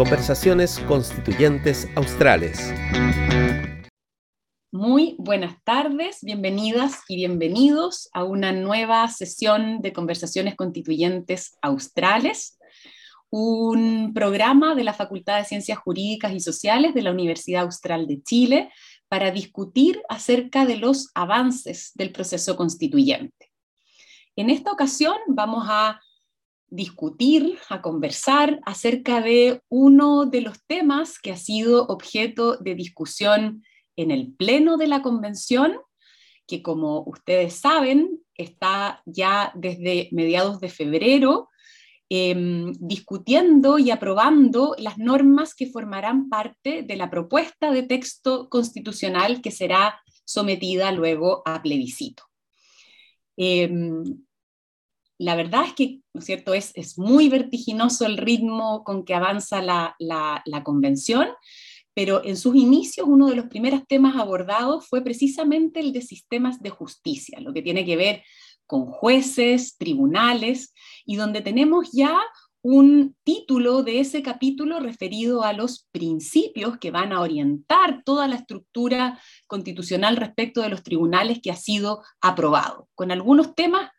Conversaciones Constituyentes Australes. Muy buenas tardes, bienvenidas y bienvenidos a una nueva sesión de Conversaciones Constituyentes Australes, un programa de la Facultad de Ciencias Jurídicas y Sociales de la Universidad Austral de Chile para discutir acerca de los avances del proceso constituyente. En esta ocasión vamos a discutir, a conversar acerca de uno de los temas que ha sido objeto de discusión en el Pleno de la Convención, que como ustedes saben, está ya desde mediados de febrero em, discutiendo y aprobando las normas que formarán parte de la propuesta de texto constitucional que será sometida luego a plebiscito. Em, la verdad es que, ¿no es cierto?, es, muy vertiginoso el ritmo con que avanza la, la, convención, pero en sus inicios uno de los primeros temas abordados fue precisamente el de sistemas de justicia, lo que tiene que ver con jueces, tribunales, y donde tenemos ya un título de ese capítulo referido a los principios que van a orientar toda la estructura constitucional respecto de los tribunales que ha sido aprobado, con algunos temas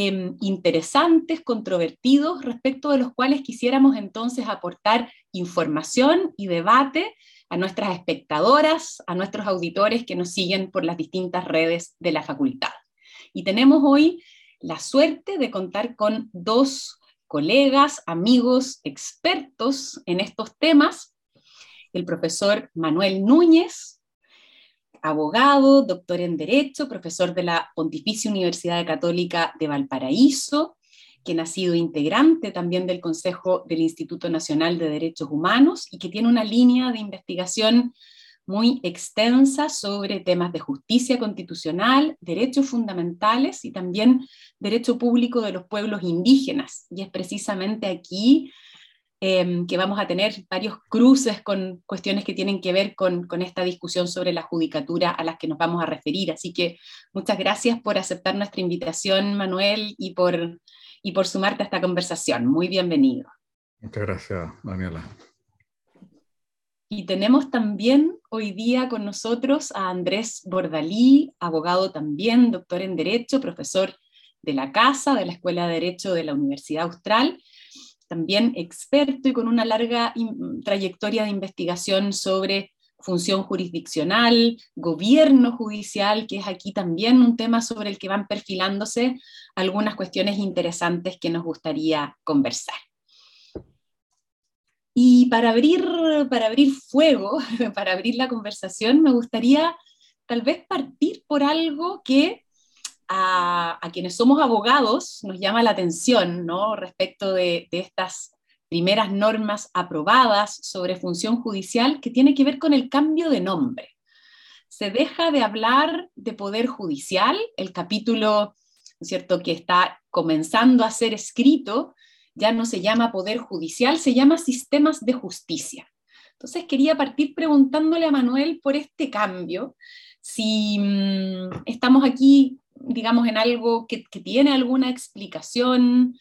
Em, interesantes, controvertidos, respecto de los cuales quisiéramos entonces aportar información y debate a nuestras espectadoras, a nuestros auditores que nos siguen por las distintas redes de la facultad. Y tenemos hoy la suerte de contar con dos colegas, amigos, expertos en estos temas, el profesor Manuel Núñez, abogado, doctor en Derecho, profesor de la Pontificia Universidad Católica de Valparaíso, quien ha sido integrante también del Consejo del Instituto Nacional de Derechos Humanos y que tiene una línea de investigación muy extensa sobre temas de justicia constitucional, derechos fundamentales y también derecho público de los pueblos indígenas. Y es precisamente aquí Em, que vamos a tener varios cruces con cuestiones que tienen que ver con, con, esta discusión sobre la judicatura a las que nos vamos a referir. Así que muchas gracias por aceptar nuestra invitación, Manuel, y por, y por sumarte a esta conversación. Muy bienvenido. Muchas gracias, Daniela. Y tenemos también hoy día con nosotros a Andrés Bordalí, abogado también, doctor en Derecho, profesor de la Casa, de la Escuela de Derecho de la Universidad Austral, también experto y con una larga trayectoria de investigación sobre función jurisdiccional, gobierno judicial, que es aquí también un tema sobre el que van perfilándose algunas cuestiones interesantes que nos gustaría conversar. Y para abrir, para abrir fuego, para abrir la conversación, me gustaría tal vez partir por algo que a, quienes somos abogados nos llama la atención ¿no? respecto de, estas primeras normas aprobadas sobre función judicial que tiene que ver con el cambio de nombre. Se deja de hablar de poder judicial, el capítulo cierto? que está comenzando a ser escrito ya no se llama poder judicial, se llama sistemas de justicia. Entonces quería partir preguntándole a Manuel por este cambio, si mm, estamos aquí digamos, en algo que, tiene alguna explicación,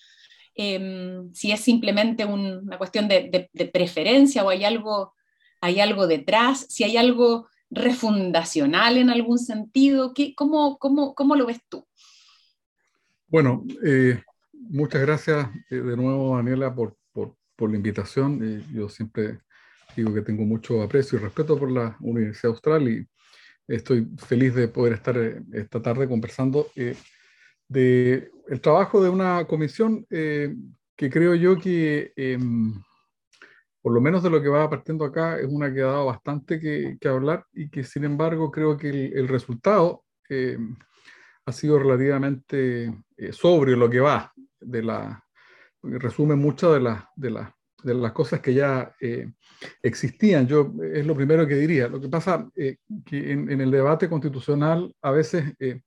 em, si es simplemente una cuestión de, preferencia o hay algo, hay algo detrás, si hay algo refundacional en algún sentido, ¿qué, cómo, cómo, cómo, lo ves tú? Bueno, eh, muchas gracias eh, de nuevo, Daniela, por, por, por la invitación. Eh, yo siempre digo que tengo mucho aprecio y respeto por la Universidad Austral y Estoy feliz de poder estar eh, esta tarde conversando eh, de el trabajo de una comisión eh, que creo yo que, em, por lo menos de lo que va partiendo acá, es una que ha dado bastante que, hablar y que sin embargo creo que el, resultado em, ha sido relativamente sobrio lo que va de la resume muchas de las de las de las cosas que ya eh, existían. Yo es lo primero que diría. Lo que pasa eh, que en, el debate constitucional a veces eh,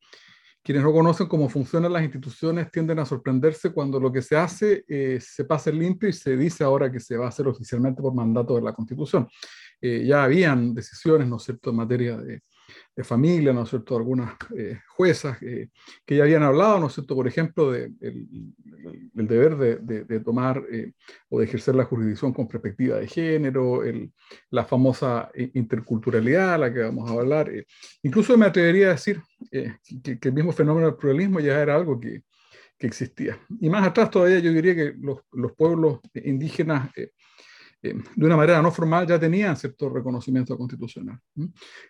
quienes no conocen cómo funcionan las instituciones tienden a sorprenderse cuando lo que se hace se pasa limpio y se dice ahora que se va a hacer oficialmente por mandato de la Constitución. ya habían decisiones, ¿no es cierto?, en materia de, de familia, ¿no es cierto?, algunas eh, juezas que ya habían hablado, ¿no es cierto?, por ejemplo, del de, deber de, de tomar o de ejercer la jurisdicción con perspectiva de género, el, la famosa interculturalidad a la que vamos a hablar. incluso me atrevería a decir que, que, el mismo fenómeno del pluralismo ya era algo que, que existía. Y más atrás todavía yo diría que los, los pueblos indígenas eh, eh, de una manera no formal ya tenían cierto reconocimiento constitucional.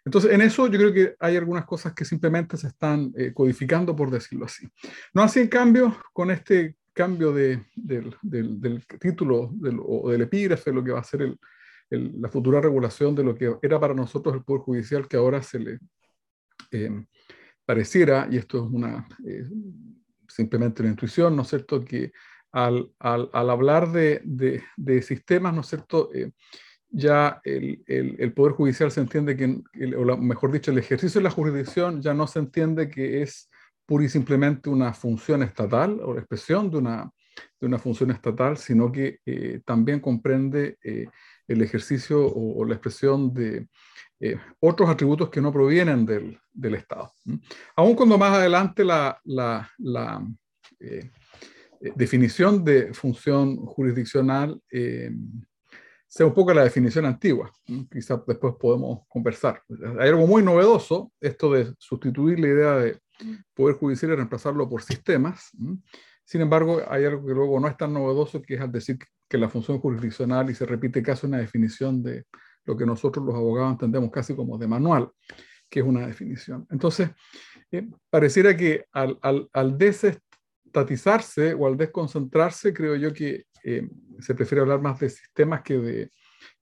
Entonces, en eso yo creo que hay algunas cosas que simplemente se están eh, codificando, por decirlo así. No así, en cambio, con este cambio de, del, del, del, título del, o del epígrafe, lo que va a ser el, la futura regulación de lo que era para nosotros el Poder Judicial, que ahora se le pareciera, y esto es una simplemente una intuición, ¿no es cierto?, que al, al, hablar de, de, sistemas, ¿no es cierto?, eh, ya el, el, Poder Judicial se entiende que, o mejor dicho, el ejercicio de la jurisdicción ya no se entiende que es pura y simplemente una función estatal o la expresión de una, de una función estatal, sino que eh, también comprende eh, el ejercicio o, la expresión de otros atributos que no provienen del, del Estado. Aún cuando más adelante la, la, la eh, eh, definición de función jurisdiccional sea un poco la definición antigua, quizás después podemos conversar. Hay algo muy novedoso, esto de sustituir la idea de poder judicial y reemplazarlo por sistemas. Sin embargo, hay algo que luego no es tan novedoso, que es al decir que la función jurisdiccional, y se repite casi una definición de lo que nosotros los abogados entendemos casi como de manual, que es una definición. Entonces, eh, pareciera que al, al, al, desestatizarse o al desconcentrarse, creo yo que eh, se prefiere hablar más de sistemas que de,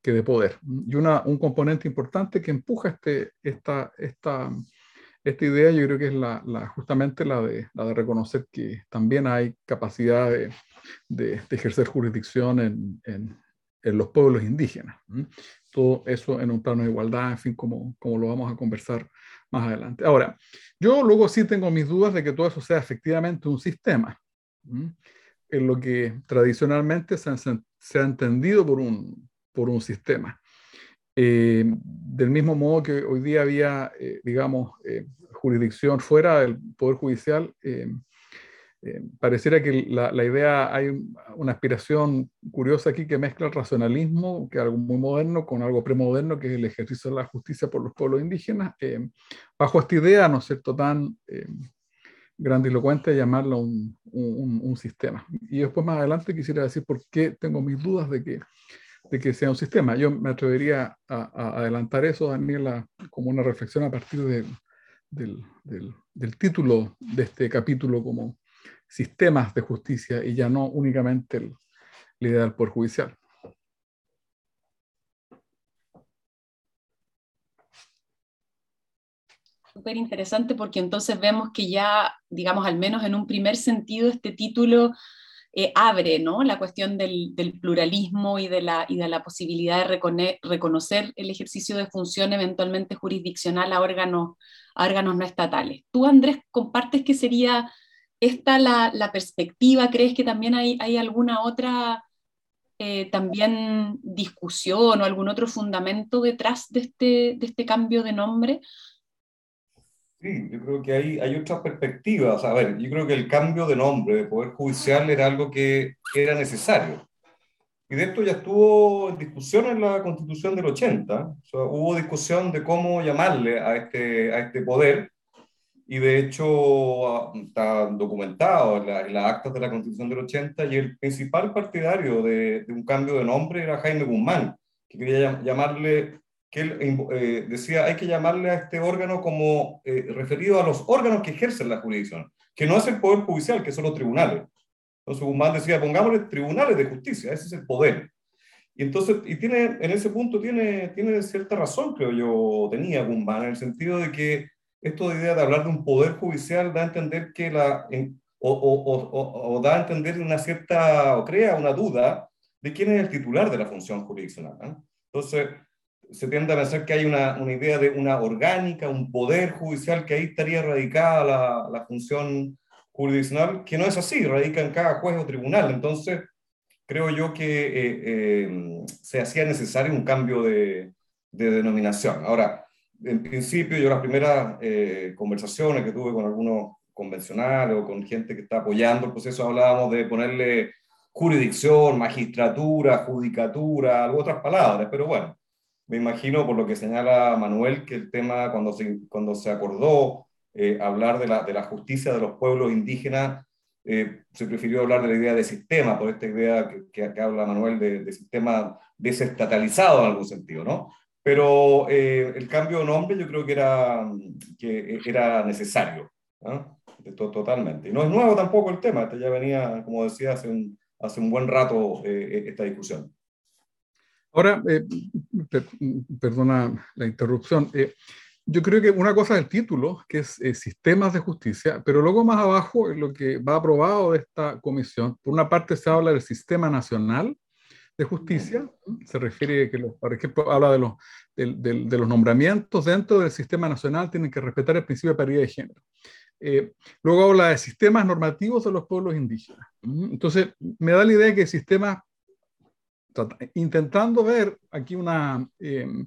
que de poder. Y una, un componente importante que empuja este, esta, esta, esta idea, yo creo que es la, la, justamente la de, la de reconocer que también hay capacidad de, de, de ejercer jurisdicción en, en, en los pueblos indígenas. Todo eso en un plano de igualdad, en fin, como, como lo vamos a conversar más adelante. Ahora, yo luego sí tengo mis dudas de que todo eso sea efectivamente un sistema, en lo que tradicionalmente se, ha entendido por un, por un sistema. Eh, del mismo modo que hoy día había, eh, digamos, eh, jurisdicción fuera del Poder Judicial, eh, pareciera que la, idea, hay una aspiración curiosa aquí que mezcla el racionalismo, que es algo muy moderno, con algo premoderno, que es el ejercicio de la justicia por los pueblos indígenas, eh, bajo esta idea, ¿no es cierto?, tan eh, grandilocuente de llamarlo un, un, sistema. Y después más adelante quisiera decir por qué tengo mis dudas de que, de que sea un sistema. Yo me atrevería a, adelantar eso, Daniela, como una reflexión a partir de, del, del, del título de este capítulo como sistemas de justicia y ya no únicamente el, la idea del Poder Judicial. Súper interesante porque entonces vemos que ya, digamos, al menos en un primer sentido, este título eh, abre ¿no? la cuestión del, del, pluralismo y de la, y de la posibilidad de reconocer el ejercicio de función eventualmente jurisdiccional a órganos, a órganos no estatales. ¿Tú, Andrés, compartes que sería esta la, la perspectiva? ¿Crees que también hay, alguna otra eh, también discusión o algún otro fundamento detrás de este, de este cambio de nombre? Sí, yo creo que hay, hay otras perspectivas. A ver, yo creo que el cambio de nombre de Poder Judicial era algo que era necesario. Y de esto ya estuvo en discusión en la Constitución del 80. O sea, hubo discusión de cómo llamarle a este, a este poder y de hecho ah, está documentado en, la, en, las actas de la Constitución del 80 y el principal partidario de, de un cambio de nombre era Jaime Guzmán, que quería llamarle, que él eh, decía hay que llamarle a este órgano como eh, referido a los órganos que ejercen la jurisdicción, que no es el Poder Judicial, que son los tribunales. Entonces Guzmán decía, pongámosle tribunales de justicia, ese es el poder. Y entonces, y tiene, en ese punto tiene, tiene cierta razón, creo yo, tenía Guzmán, en el sentido de que esto de idea de hablar de un poder judicial da a entender que la, o, o, o, o, da a entender una cierta, o crea una duda de quién es el titular de la función jurisdiccional. ¿no? Entonces, se tiende a pensar que hay una, una, idea de una orgánica, un poder judicial, que ahí estaría radicada la, la función jurisdiccional, que no es así, radica en cada juez o tribunal. Entonces, creo yo que eh, eh, se hacía necesario un cambio de, de denominación. Ahora, en principio, yo las primeras eh, conversaciones que tuve con algunos convencionales o con gente que está apoyando el proceso, hablábamos de ponerle jurisdicción, magistratura, judicatura, algo otras palabras, pero bueno, me imagino por lo que señala Manuel que el tema cuando se, cuando se acordó eh, hablar de la, de la justicia de los pueblos indígenas, eh, se prefirió hablar de la idea de sistema, por esta idea que, que, habla Manuel de, de, sistema desestatalizado en algún sentido, ¿no? Pero eh, el cambio de nombre yo creo que era, que era necesario, ¿no? Totalmente. Y no es nuevo tampoco el tema, este ya venía, como decía, hace un, hace un buen rato eh, esta discusión. Ahora, eh, perdona la interrupción. Eh, yo creo que una cosa es el título, que es sistemas de justicia, pero luego más abajo, lo que va aprobado de esta comisión, por una parte se habla del sistema nacional de justicia, se refiere que, por ejemplo, habla de los, de, de los nombramientos dentro del sistema nacional, tienen que respetar el principio de paridad de género. Eh, luego habla de sistemas normativos de los pueblos indígenas. Entonces, me da la idea que el sistema, intentando ver aquí una, em,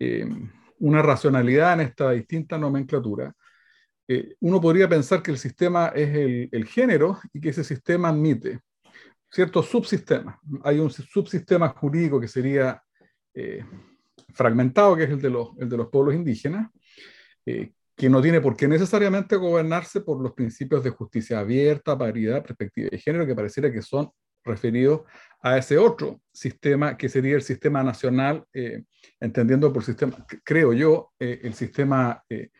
em, una racionalidad en esta distinta nomenclatura, eh, uno podría pensar que el sistema es el, el, género y que ese sistema admite ciertos subsistemas. Hay un subsistema jurídico que sería eh, fragmentado, que es el de los, el de los pueblos indígenas, que no tiene por qué necesariamente gobernarse por los principios de justicia abierta, paridad, perspectiva de género, que pareciera que son referidos a ese otro sistema, que sería el sistema nacional, eh, entendiendo por sistema, creo yo, eh, el sistema eh,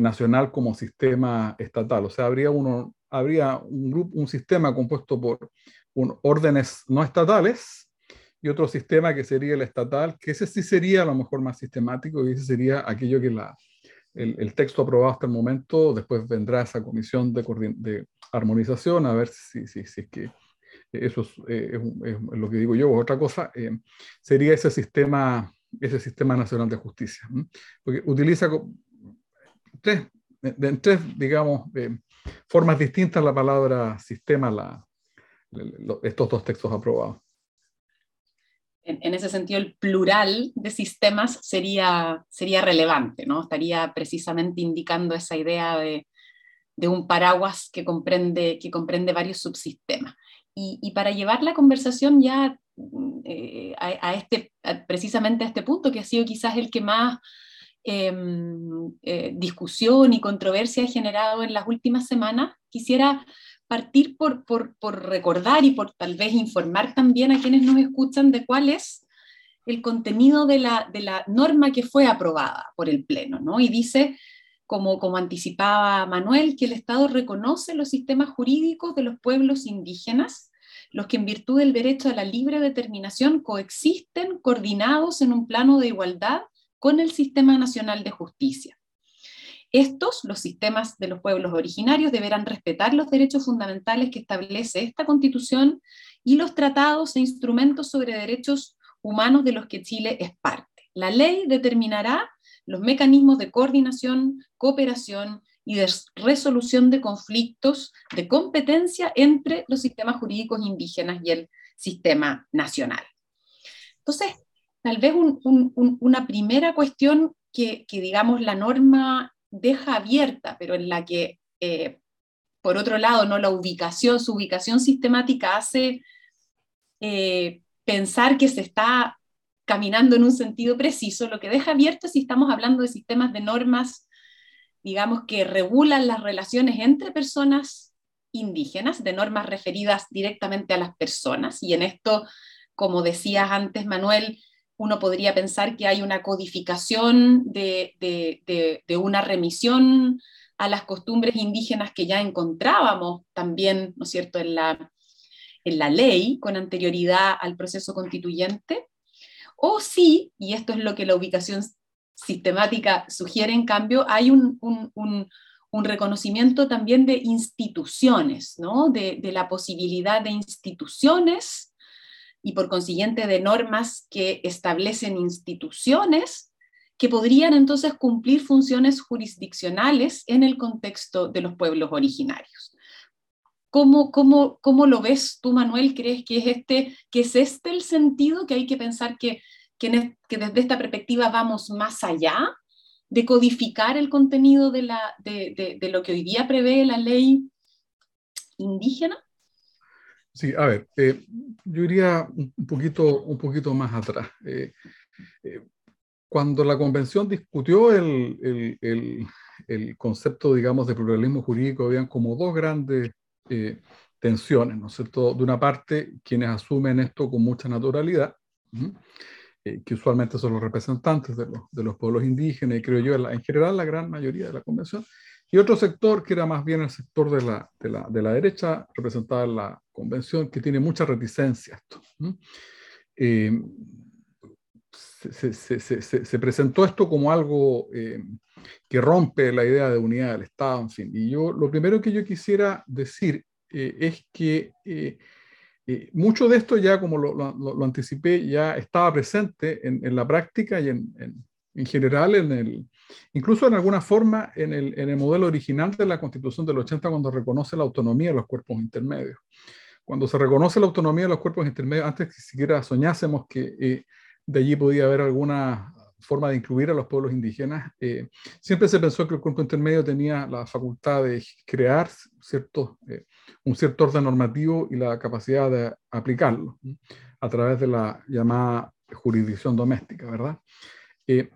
nacional como sistema estatal. O sea, habría, uno, habría un, grupo, un sistema compuesto por un, órdenes no estatales y otro sistema que sería el estatal, que ese sí sería a lo mejor más sistemático y ese sería aquello que la el, texto aprobado hasta el momento, después vendrá esa comisión de, de armonización a ver si, si, si, es que eso es, eh, lo que digo yo, otra cosa, eh, sería ese sistema, ese sistema nacional de justicia, porque utiliza tres, en tres, digamos, eh, formas distintas la palabra sistema, la, estos dos textos aprobados en, ese sentido el plural de sistemas sería, sería relevante, ¿no? Estaría precisamente indicando esa idea de, un paraguas que comprende, que comprende varios subsistemas. Y, para llevar la conversación ya eh, a, este, precisamente a este punto, que ha sido quizás el que más em, eh, discusión y controversia generado en las últimas semanas, quisiera partir por, recordar y por tal vez informar también a quienes nos escuchan de cuál es el contenido de la, norma que fue aprobada por el Pleno, ¿no? Y dice, como, como anticipaba Manuel, que el Estado reconoce los sistemas jurídicos de los pueblos indígenas, los que en virtud del derecho a la libre determinación coexisten coordinados en un plano de igualdad con el Sistema Nacional de Justicia. Estos, los sistemas de los pueblos originarios, deberán respetar los derechos fundamentales que establece esta Constitución y los tratados e instrumentos sobre derechos humanos de los que Chile es parte. La ley determinará los mecanismos de coordinación, cooperación y resolución de conflictos de competencia entre los sistemas jurídicos indígenas y el sistema nacional. Entonces, tal vez una primera cuestión que, digamos, la norma deja abierta, pero en la que, eh, por otro lado, ¿no? la ubicación, su ubicación sistemática hace eh, pensar que se está caminando en un sentido preciso, lo que deja abierto si estamos hablando de sistemas de normas, digamos, que regulan las relaciones entre personas indígenas, de normas referidas directamente a las personas, y en esto, como decías antes, Manuel, uno podría pensar que hay una codificación de, una remisión a las costumbres indígenas que ya encontrábamos también, ¿no es cierto?, en la, ley con anterioridad al proceso constituyente, o sí, y esto es lo que la ubicación sistemática sugiere, en cambio, hay un, reconocimiento también de instituciones, ¿no? de la posibilidad de instituciones y por consiguiente de normas que establecen instituciones que podrían entonces cumplir funciones jurisdiccionales en el contexto de los pueblos originarios. ¿Cómo, cómo, cómo lo ves tú, Manuel? ¿Crees que es, este, que es este el sentido que hay que pensar que, que, desde esta perspectiva vamos más allá de codificar el contenido de, la, de, de, lo que hoy día prevé la ley indígena? Sí, a ver, eh, yo iría un poquito, un poquito más atrás. Eh, eh, cuando la convención discutió el, el, el, el, concepto, digamos, de pluralismo jurídico, habían como dos grandes tensiones, ¿no es cierto? De una parte, quienes asumen esto con mucha naturalidad, que usualmente son los representantes de los, de los pueblos indígenas, y creo yo, en general, la gran mayoría de la convención, y otro sector que era más bien el sector de la, de la, de la derecha, representada en la convención, que tiene mucha reticencia a esto. Eh, se, se, se, se, presentó esto como algo eh, que rompe la idea de unidad del Estado, en fin. Y yo lo primero que yo quisiera decir eh, es que mucho de esto ya, como lo, lo, anticipé, ya estaba presente en, en la práctica y en, en general en el, incluso en alguna forma en el, en el, modelo original de la Constitución del 80 cuando reconoce la autonomía de los cuerpos intermedios. Cuando se reconoce la autonomía de los cuerpos intermedios, antes que siquiera soñásemos que eh, de allí podía haber alguna forma de incluir a los pueblos indígenas, eh, siempre se pensó que el cuerpo intermedio tenía la facultad de crear cierto, eh, un cierto orden normativo y la capacidad de aplicarlo a través de la llamada jurisdicción doméstica, ¿verdad? Eh,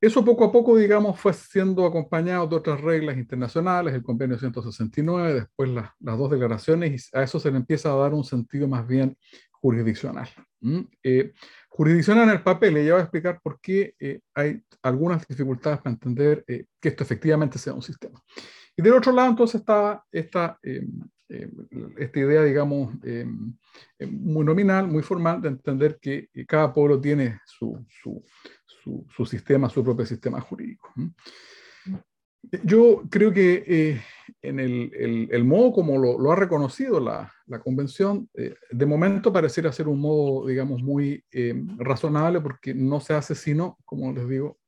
eso poco a poco, digamos, fue siendo acompañado de otras reglas internacionales, el convenio 169, después las dos declaraciones, y a eso se le empieza a dar un sentido más bien jurisdiccional. Eh, jurisdiccional en el papel, y ya voy a explicar por qué eh, hay algunas dificultades para entender eh, que esto efectivamente sea un sistema. Y del otro lado, entonces, estaba esta, esta idea, digamos, muy nominal, muy formal, de entender que cada pueblo tiene su, su su, sistema, su propio sistema jurídico. Yo creo que eh, en el, el, modo como lo, ha reconocido la, la convención, eh, de momento pareciera ser un modo, digamos, muy eh, razonable porque no se hace sino, como les digo,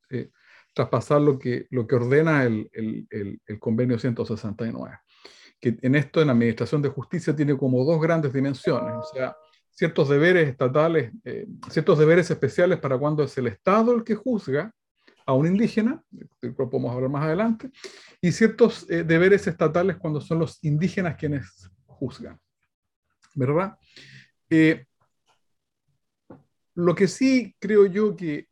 traspasar lo que, lo que ordena el, el, convenio 169, que en esto, en la Administración de Justicia, tiene como dos grandes dimensiones, o sea, ciertos deberes estatales, eh, ciertos deberes especiales para cuando es el Estado el que juzga a un indígena, del cual podemos hablar más adelante, y ciertos eh, deberes estatales cuando son los indígenas quienes juzgan. ¿Verdad? Eh, lo que sí creo yo que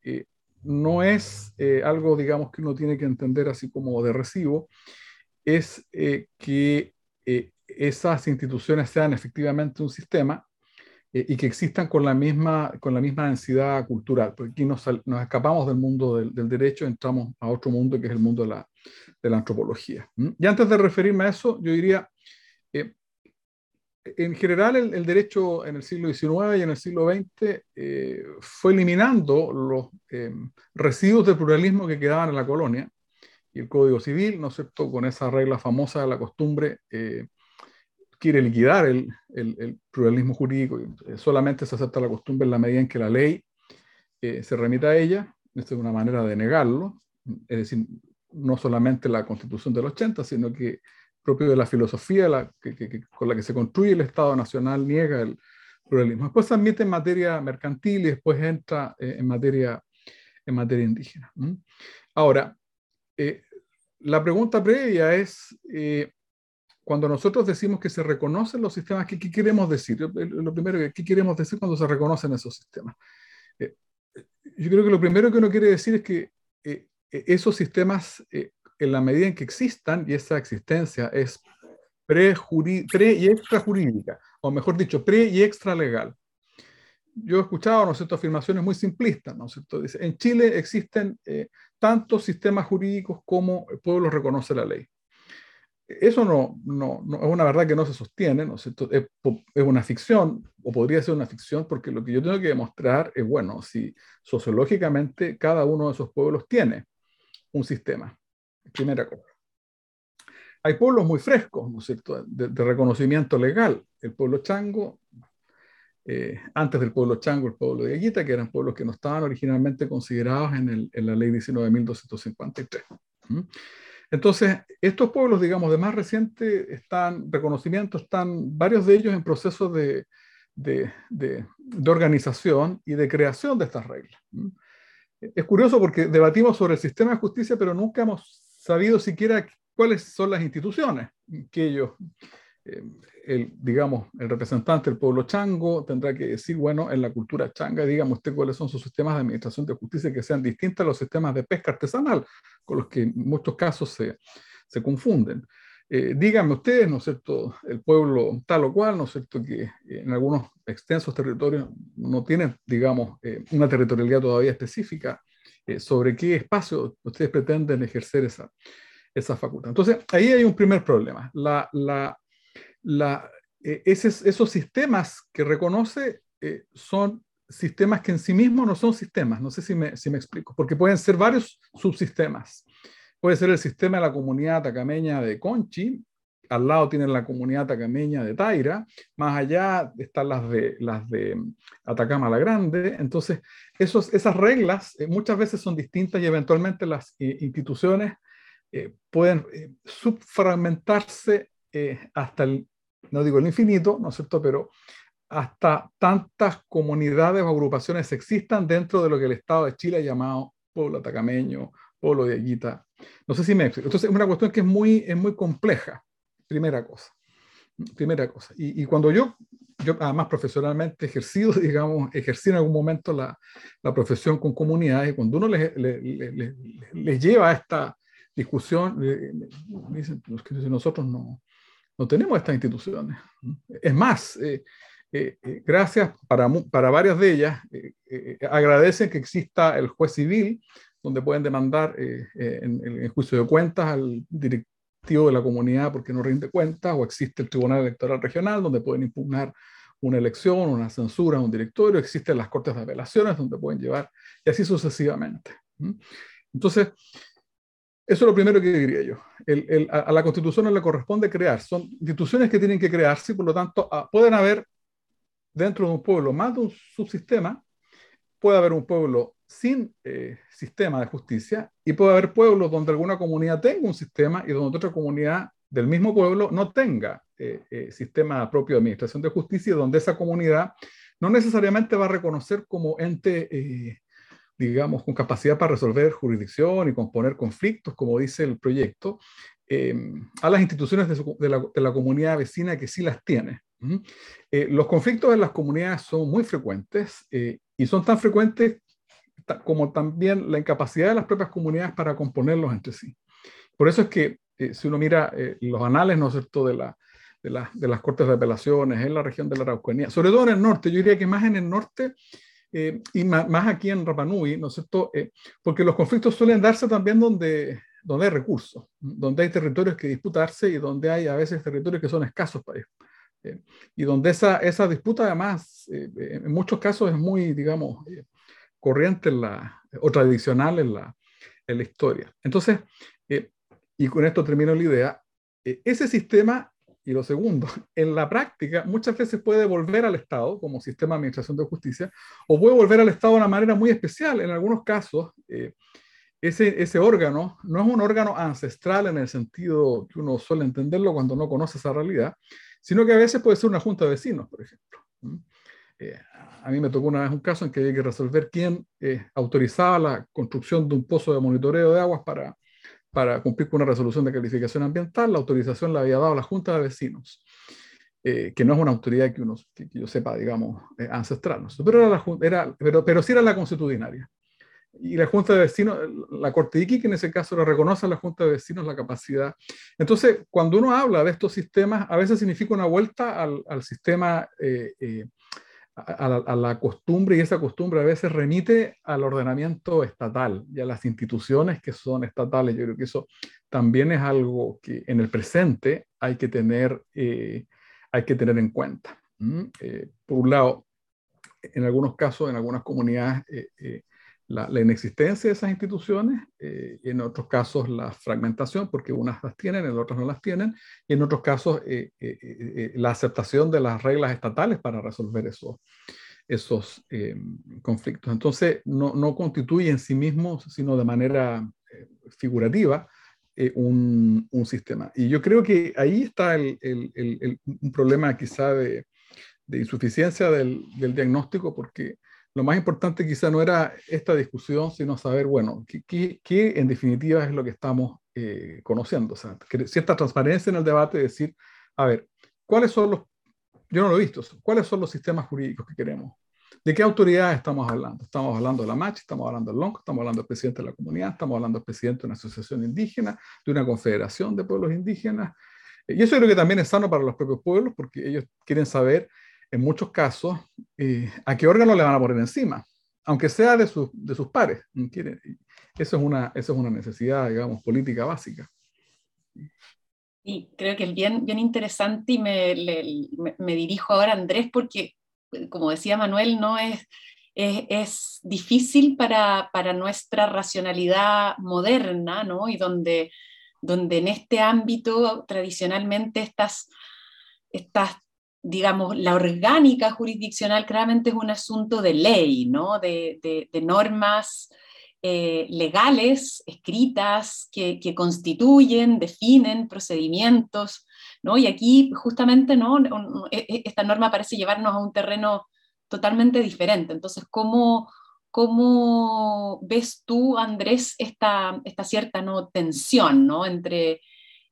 no es algo, digamos, que uno tiene que entender así como de recibo, es que esas instituciones sean efectivamente un sistema eh, y que existan con la misma, con la misma densidad cultural, porque aquí nos, nos escapamos del mundo del, derecho, entramos a otro mundo que es el mundo de la, de la antropología. Y antes de referirme a eso, yo diría, eh, en general el, el, derecho en el siglo XIX y en el siglo XX eh, fue eliminando los eh, residuos de pluralismo que quedaban en la colonia, el Código Civil, ¿no es cierto?, con esa regla famosa de la costumbre, eh, quiere liquidar el, el, pluralismo jurídico. Eh, solamente se acepta la costumbre en la medida en que la ley eh, se remita a ella. Esta es una manera de negarlo. Es decir, no solamente la constitución del 80, sino que propio de la filosofía la, que, que, con la que se construye el Estado Nacional niega el pluralismo. Después se admite en materia mercantil y después entra eh, en, materia, en materia indígena. Ahora, eh, la pregunta previa es, eh, cuando nosotros decimos que se reconocen los sistemas, ¿qué, qué queremos decir? Lo primero, ¿qué queremos decir cuando se reconocen esos sistemas? Eh, yo creo que lo primero que uno quiere decir es que eh, eh esos sistemas, eh, en la medida en que existan, y esa existencia es pre, pre y extra jurídica, o mejor dicho, pre y extra legal. Yo he escuchado, ¿no es cierto?, afirmaciones muy simplistas, ¿no es cierto? Dice, en Chile existen eh, tantos sistemas jurídicos como el pueblo reconoce la ley eso no, no, no, es una verdad que no se sostiene, ¿no? Es, es, una ficción, o podría ser una ficción, porque lo que yo tengo que demostrar es, bueno, si sociológicamente cada uno de esos pueblos tiene un sistema. Primera cosa. Hay pueblos muy frescos, ¿no es cierto?, de, de reconocimiento legal. El pueblo chango, eh, antes del pueblo chango, el pueblo de Aguita, que eran pueblos que no estaban originalmente considerados en, el, en la ley 19.253. ¿Mm? Entonces, estos pueblos, digamos, de más reciente están, reconocimiento, están varios de ellos en proceso de, de, de, de organización y de creación de estas reglas. es curioso porque debatimos sobre el sistema de justicia, pero nunca hemos sabido siquiera cuáles son las instituciones que ellos, eh, el, digamos, el representante del pueblo chango tendrá que decir, bueno, en la cultura changa, dígame usted cuáles son sus sistemas de administración de justicia que sean distintos a los sistemas de pesca artesanal, con los que en muchos casos se, se confunden. Eh, díganme ustedes, ¿no es cierto?, el pueblo tal o cual, ¿no es cierto?, que en algunos extensos territorios no tienen, digamos, eh, una territorialidad todavía específica eh, sobre qué espacio ustedes pretenden ejercer esa, esa facultad. Entonces, ahí hay un primer problema. La, la, la, esos sistemas que reconoce son sistemas que en sí mismos no son sistemas, no sé si me, si me explico, porque pueden ser varios subsistemas. Puede ser el sistema de la comunidad tacameña de Conchi, al lado tienen la comunidad tacameña de Taira, más allá están las de, las de Atacama la Grande. Entonces, esos, esas reglas eh, muchas veces son distintas y eventualmente las eh, instituciones eh, pueden subfragmentarse hasta el, no digo el infinito, ¿no es cierto?, pero hasta tantas comunidades o agrupaciones existan dentro de lo que el Estado de Chile ha llamado pueblo atacameño, pueblo de Aguita, no sé si me explico. Entonces, es una cuestión que es muy, es muy compleja, primera cosa. Primera cosa. Y, cuando yo, yo, además profesionalmente ejercido, digamos, ejercí en algún momento la, la profesión con comunidades, y cuando uno les, les, les, lleva a esta discusión, dicen nosotros no, no tenemos estas instituciones. Es más, eh, eh, eh, gracias para, para varias de ellas, agradecen que exista el juez civil donde pueden demandar en, el juicio de cuentas al directivo de la comunidad porque no rinde cuentas, o existe el Tribunal Electoral Regional, donde pueden impugnar una elección, una censura, un directorio, existen las cortes de apelaciones, donde pueden llevar, y así sucesivamente. Entonces, eso es lo primero que diría yo. a, la Constitución no le corresponde crear, son instituciones que tienen que crearse, por lo tanto, ah, pueden haber dentro de un pueblo más de un subsistema, puede haber un pueblo sin eh, sistema de justicia y puede haber pueblos donde alguna comunidad tenga un sistema y donde otra comunidad del mismo pueblo no tenga eh, eh, sistema propio de administración de justicia y donde esa comunidad no necesariamente va a reconocer como ente, digamos, con capacidad para resolver jurisdicción y componer conflictos, como dice el proyecto, a las instituciones de, la, de, la, comunidad vecina que sí las tiene. los conflictos en las comunidades son muy frecuentes y son tan frecuentes como también la incapacidad de las propias comunidades para componerlos entre sí. Por eso es que eh, si uno mira eh, los anales, ¿no es cierto?, de, la, de, la, de, las cortes de apelaciones en la región de la Araucanía, sobre todo en el norte, yo diría que más en el norte eh, y más, más, aquí en Rapanui, ¿no es cierto?, porque los conflictos suelen darse también donde, donde hay recursos, donde hay territorios que disputarse y donde hay a veces territorios que son escasos para ellos. y donde esa, esa disputa además en muchos casos es muy, digamos, corriente en la, o tradicional en la, en la historia. Entonces, eh, y con esto termino la idea, eh, ese sistema, y lo segundo, en la práctica muchas veces puede volver al Estado como sistema de administración de justicia, o puede volver al Estado de una manera muy especial. En algunos casos, eh, ese, ese órgano no es un órgano ancestral en el sentido que uno suele entenderlo cuando no conoce esa realidad, sino que a veces puede ser una junta de vecinos, por ejemplo a mí me tocó una vez un caso en que había que resolver quién eh, autorizaba la construcción de un pozo de monitoreo de aguas para, para cumplir con una resolución de calificación ambiental. La autorización la había dado la Junta de Vecinos, eh, que no es una autoridad que, uno, que, yo sepa, digamos, eh, ancestral. Pero, era la, era, pero, pero sí era la constitucionaria. Y la Junta de Vecinos, la Corte de Iquique en ese caso le reconoce a la Junta de Vecinos la capacidad. Entonces, cuando uno habla de estos sistemas, a veces significa una vuelta al, al sistema a la, costumbre y esa costumbre a veces remite al ordenamiento estatal y a las instituciones que son estatales. Yo creo que eso también es algo que en el presente hay que tener, eh, hay que tener en cuenta. Eh, por un lado, en algunos casos, en algunas comunidades, eh, la, inexistencia de esas instituciones, eh, en otros casos la fragmentación, porque unas las tienen, en otras no las tienen, y en otros casos eh, eh, la aceptación de las reglas estatales para resolver esos, esos conflictos. Entonces, no, no, constituye en sí mismo, sino de manera figurativa, un, un, sistema. Y yo creo que ahí está el, el, un problema quizá de, de insuficiencia del, del diagnóstico, porque lo más importante quizá no era esta discusión, sino saber, bueno, qué, qué, en definitiva es lo que estamos eh, conociendo. O sea, cierta transparencia en el debate, decir, a ver, ¿cuáles son los, yo no lo he visto, cuáles son los sistemas jurídicos que queremos? ¿De qué autoridad estamos hablando? Estamos hablando de la MACH, estamos hablando del LONC, estamos hablando del presidente de la comunidad, estamos hablando del presidente de una asociación indígena, de una confederación de pueblos indígenas. Y eso creo que también es sano para los propios pueblos, porque ellos quieren saber, en muchos casos, eh, a qué órgano le van a poner encima, aunque sea de, de sus pares. Eso es, una, eso es una necesidad, digamos, política básica. Y creo que es bien, bien interesante y me, me dirijo ahora a Andrés porque como decía Manuel, no es, es, difícil para, nuestra racionalidad moderna, ¿no? Y donde, donde en este ámbito tradicionalmente estas, estas, digamos, la orgánica jurisdiccional claramente es un asunto de ley, ¿no? De, normas eh, legales escritas que, que, constituyen, definen procedimientos ¿no? Y aquí justamente ¿no? E, e, esta norma parece llevarnos a un terreno totalmente diferente. Entonces, ¿cómo, cómo ves tú, Andrés, esta, esta cierta ¿no? tensión ¿no? Entre,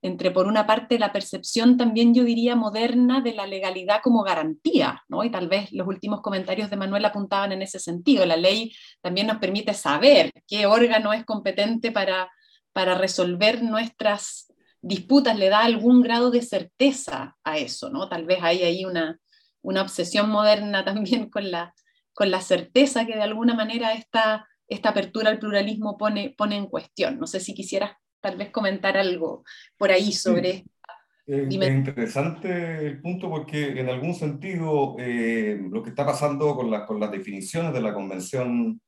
entre, por una parte, la percepción también, yo diría, moderna de la legalidad como garantía, ¿no? y tal vez los últimos comentarios de Manuel apuntaban en ese sentido. La ley también nos permite saber qué órgano es competente para, para resolver nuestras disputas le da algún grado de certeza a eso, ¿no? Tal vez hay ahí una, una obsesión moderna también con la, con la certeza que de alguna manera esta, esta apertura al pluralismo pone, pone en cuestión. No sé si quisieras tal vez comentar algo por ahí sobre... Es interesante el punto porque en algún sentido eh, lo que está pasando con, con las definiciones de la Convención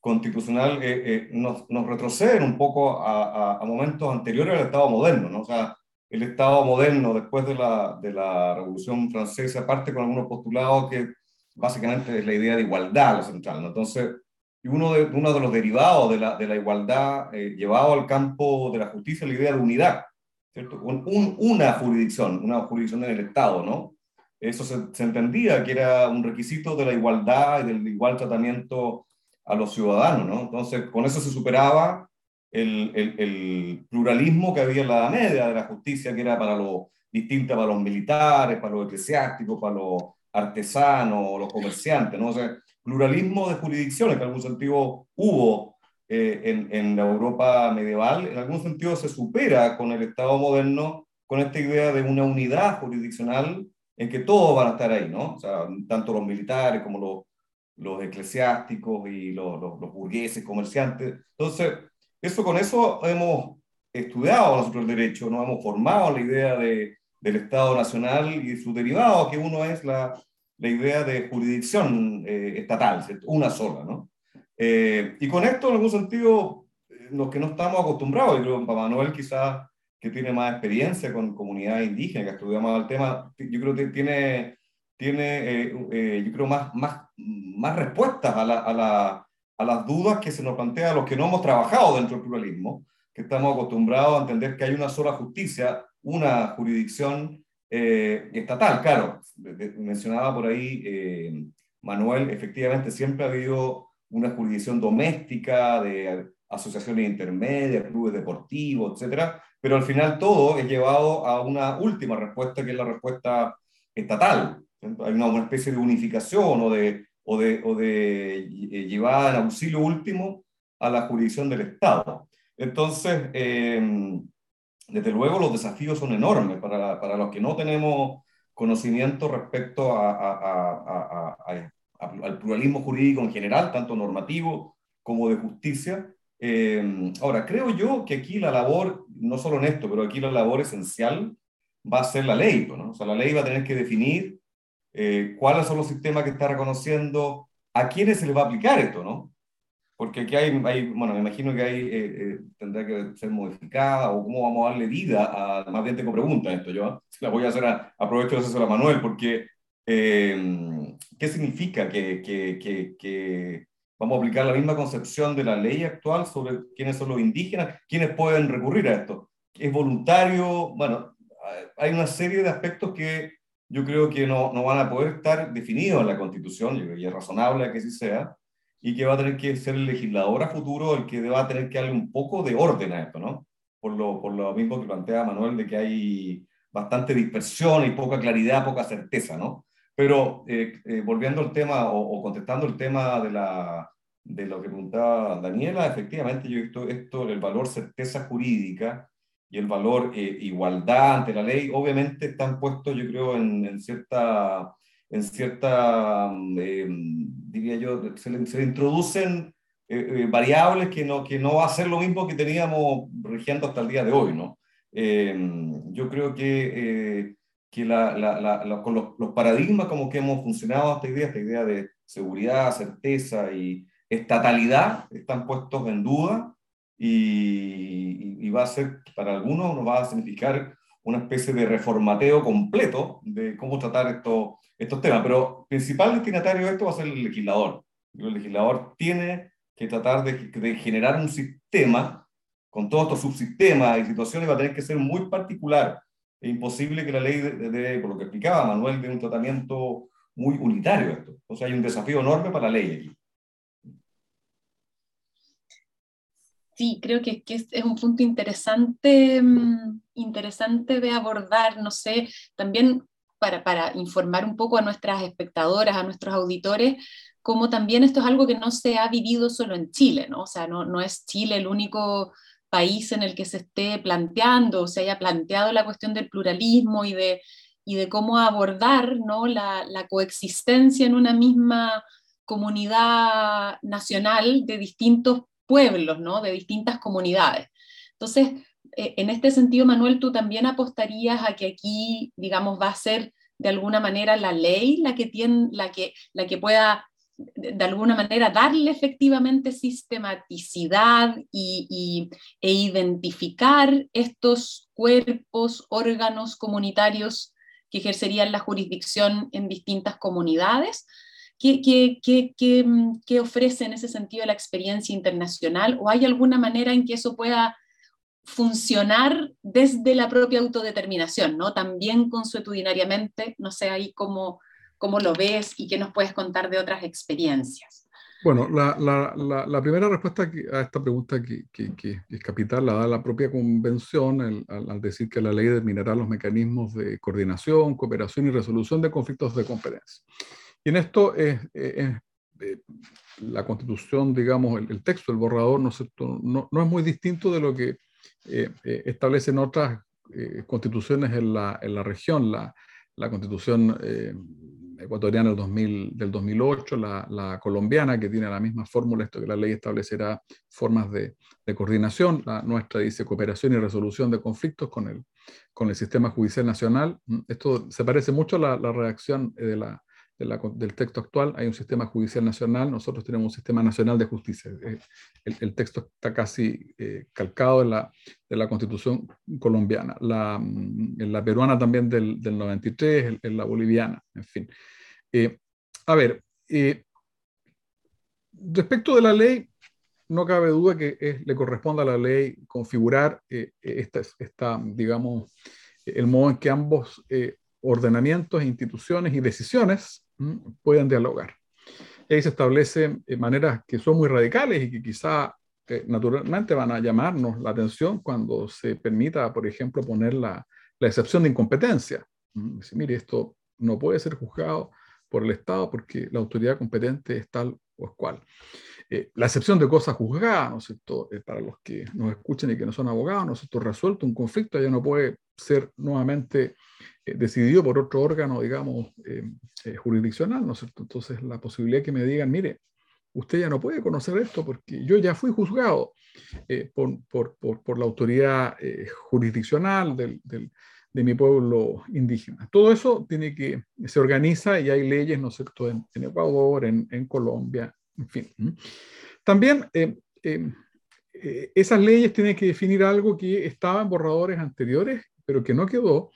constitucional eh, eh, nos, nos, retroceden un poco a, a, momentos anteriores al Estado moderno, ¿no? O sea, el Estado moderno después de la, de la Revolución Francesa parte con algunos postulados que básicamente es la idea de igualdad lo central, ¿no? Entonces, uno de, uno de los derivados de la, de la igualdad eh, llevado al campo de la justicia es la idea de unidad, ¿cierto? Un, una jurisdicción, una jurisdicción en el Estado, ¿no? Eso se, se entendía que era un requisito de la igualdad y del igual tratamiento a los ciudadanos, ¿no? Entonces, con eso se superaba el, el, pluralismo que había en la Media de la justicia, que era para los distinta para los militares, para los eclesiásticos, para los artesanos, los comerciantes, ¿no? O sea, pluralismo de jurisdicciones, que en algún sentido hubo eh, en, en, la Europa medieval, en algún sentido se supera con el Estado moderno, con esta idea de una unidad jurisdiccional en que todos van a estar ahí, ¿no? O sea, tanto los militares como los los eclesiásticos y los, los, burgueses, comerciantes. Entonces, eso con eso hemos estudiado nosotros el derecho, nos hemos formado la idea de, del Estado Nacional y su derivado, que uno es la, la idea de jurisdicción eh, estatal, una sola, ¿no? Eh, y con esto, en algún sentido, eh, los que no estamos acostumbrados, y creo que Manuel quizás que tiene más experiencia con comunidades indígenas, que ha estudiado más el tema, yo creo que tiene tiene, eh, eh, yo creo, más, más, más respuestas a, la, a, la, a, las dudas que se nos plantea a los que no hemos trabajado dentro del pluralismo, que estamos acostumbrados a entender que hay una sola justicia, una jurisdicción eh, estatal. Claro, mencionaba por ahí Manuel, efectivamente siempre ha habido una jurisdicción doméstica de asociaciones intermedias, clubes deportivos, etcétera, pero al final todo es llevado a una última respuesta, que es la respuesta estatal. Hay una, especie de unificación o de, o de, o de eh, llevar al auxilio último a la jurisdicción del Estado. Entonces, em, desde luego los desafíos son enormes para, para, los que no tenemos conocimiento respecto a, a, a, al pluralismo jurídico en general, tanto normativo como de justicia. Em, ahora, creo yo que aquí la labor, no solo en esto, pero aquí la labor esencial va a ser la ley. ¿no? O sea, la ley va a tener que definir eh, cuáles son los sistemas que está reconociendo, a quiénes se les va a aplicar esto, ¿no? Porque aquí hay, hay bueno, me imagino que hay, eh, eh, tendrá que ser modificada o cómo vamos a darle vida a, más bien tengo preguntas esto, yo la voy a hacer, a, aprovecho de hacer a Manuel, porque ¿qué significa que, que, que, que vamos a aplicar la misma concepción de la ley actual sobre quiénes son los indígenas, quiénes pueden recurrir a esto? ¿Es voluntario? Bueno, hay una serie de aspectos que yo creo que no, no van a poder estar definidos en la Constitución, yo creo que es razonable que así sea, y que va a tener que ser el legislador a futuro el que va a tener que darle un poco de orden a esto, ¿no? Por lo, por lo mismo que plantea Manuel, de que hay bastante dispersión y poca claridad, poca certeza, ¿no? Pero eh, eh, volviendo al tema o, contestando el tema de, la, de lo que preguntaba Daniela, efectivamente yo he visto esto, el valor certeza jurídica y el valor eh, igualdad ante la ley, obviamente están puestos, yo creo, en, en cierta, en cierta diría yo, se le, se introducen variables que no, que no va a ser lo mismo que teníamos rigiendo hasta el día de hoy, ¿no? yo creo que que la, la, con los, los, paradigmas como que hemos funcionado hoy día, esta idea de seguridad, certeza y estatalidad están puestos en duda y, y, va a ser, para algunos nos va a significar una especie de reformateo completo de cómo tratar estos, estos temas. Pero principal destinatario de esto va a ser el legislador. El legislador tiene que tratar de, de generar un sistema con todos estos subsistemas y situaciones, va a tener que ser muy particular es imposible que la ley, de, por lo que explicaba Manuel, dé un tratamiento muy unitario esto. O sea, hay un desafío enorme para la ley aquí. Sí, creo que, que es, es, un punto interesante, mm, interesante de abordar, no sé, también para, para, informar un poco a nuestras espectadoras, a nuestros auditores, como también esto es algo que no se ha vivido solo en Chile, ¿no? O sea, no, no es Chile el único país en el que se esté planteando o se haya planteado la cuestión del pluralismo y de, y de cómo abordar ¿no? la, la coexistencia en una misma comunidad nacional de distintos pueblos, ¿no? de distintas comunidades. Entonces, en este sentido, Manuel, tú también apostarías a que aquí, digamos, va a ser de alguna manera la ley la que, tiene, la que, la que pueda de alguna manera darle efectivamente sistematicidad y, e identificar estos cuerpos, órganos comunitarios que ejercerían la jurisdicción en distintas comunidades. ¿Qué, qué, ofrece en ese sentido la experiencia internacional? ¿O hay alguna manera en que eso pueda funcionar desde la propia autodeterminación, ¿no? También consuetudinariamente, no sé ahí cómo, cómo lo ves y qué nos puedes contar de otras experiencias. Bueno, la, la, la, primera respuesta a esta pregunta que, que, es capital la da la propia convención al, decir que la ley determinará los mecanismos de coordinación, cooperación y resolución de conflictos de competencia. Y en esto es, la constitución, digamos, el, texto, el borrador, ¿no, no, no, es muy distinto de lo que eh, eh, establecen otras eh, constituciones en la, en la región. La, la constitución ecuatoriana del, 2000, del 2008, la, la, colombiana, que tiene la misma fórmula, esto que la ley establecerá formas de, de, coordinación, la nuestra dice cooperación y resolución de conflictos con el, con el sistema judicial nacional. Esto se parece mucho a la, la de la, del texto actual, hay un sistema judicial nacional, nosotros tenemos un sistema nacional de justicia. Eh, el, texto está casi eh, calcado en la, de la constitución colombiana, la, mm, la peruana también del, del 93, en, la boliviana, en fin. Eh, a ver, respecto de la ley, no cabe duda que le corresponde a la ley configurar esta, esta, digamos, el modo en que ambos ordenamientos, instituciones y decisiones puedan dialogar. ahí se establecen eh, maneras que son muy radicales y que quizá eh, naturalmente van a llamarnos la atención cuando se permita, por ejemplo, poner la, la excepción de incompetencia. Decir, mire, esto no puede ser juzgado por el Estado porque la autoridad competente es tal o cual. Eh, la excepción de cosas juzgadas, ¿no es cierto? para los que nos escuchan y que no son abogados, ¿no es cierto? Resuelto un conflicto ya no puede ser nuevamente eh, decidido por otro órgano, digamos, eh, eh, jurisdiccional, ¿no es cierto? Entonces, la posibilidad que me digan, mire, usted ya no puede conocer esto porque yo ya fui juzgado por, por, por, por, la autoridad jurisdiccional del, del, de mi pueblo indígena. Todo eso tiene que, se organiza y hay leyes, ¿no es cierto?, en, en Ecuador, en, en, Colombia, en fin. También esas leyes tienen que definir algo que estaba en borradores anteriores, pero que no quedó,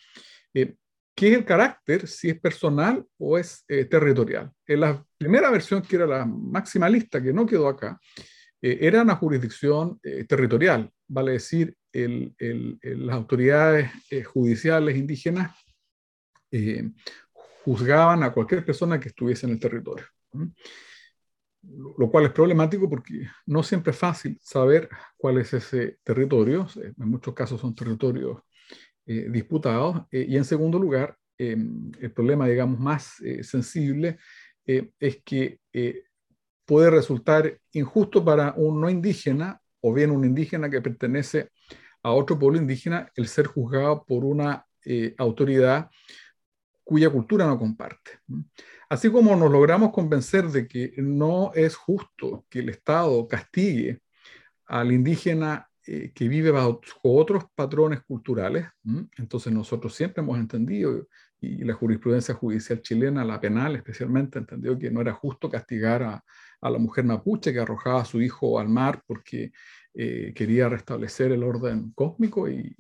eh, ¿qué es el carácter? Si es personal o es eh, territorial. En la primera versión, que era la maximalista, que no quedó acá, eh, era una jurisdicción territorial, vale decir, el, el, las autoridades judiciales indígenas juzgaban a cualquier persona que estuviese en el territorio. Lo cual es problemático porque no siempre es fácil saber cuál es ese territorio. En muchos casos son territorios disputados. y en segundo lugar, el problema, digamos, más sensible es que puede resultar injusto para un no indígena o bien un indígena que pertenece a otro pueblo indígena el ser juzgado por una eh, autoridad cuya cultura no comparte. Así como nos logramos convencer de que no es justo que el Estado castigue al indígena eh, que vive bajo otros patrones culturales, entonces nosotros siempre hemos entendido, y la jurisprudencia judicial chilena, la penal especialmente, entendió que no era justo castigar a, a la mujer mapuche que arrojaba a su hijo al mar porque eh, quería restablecer el orden cósmico y,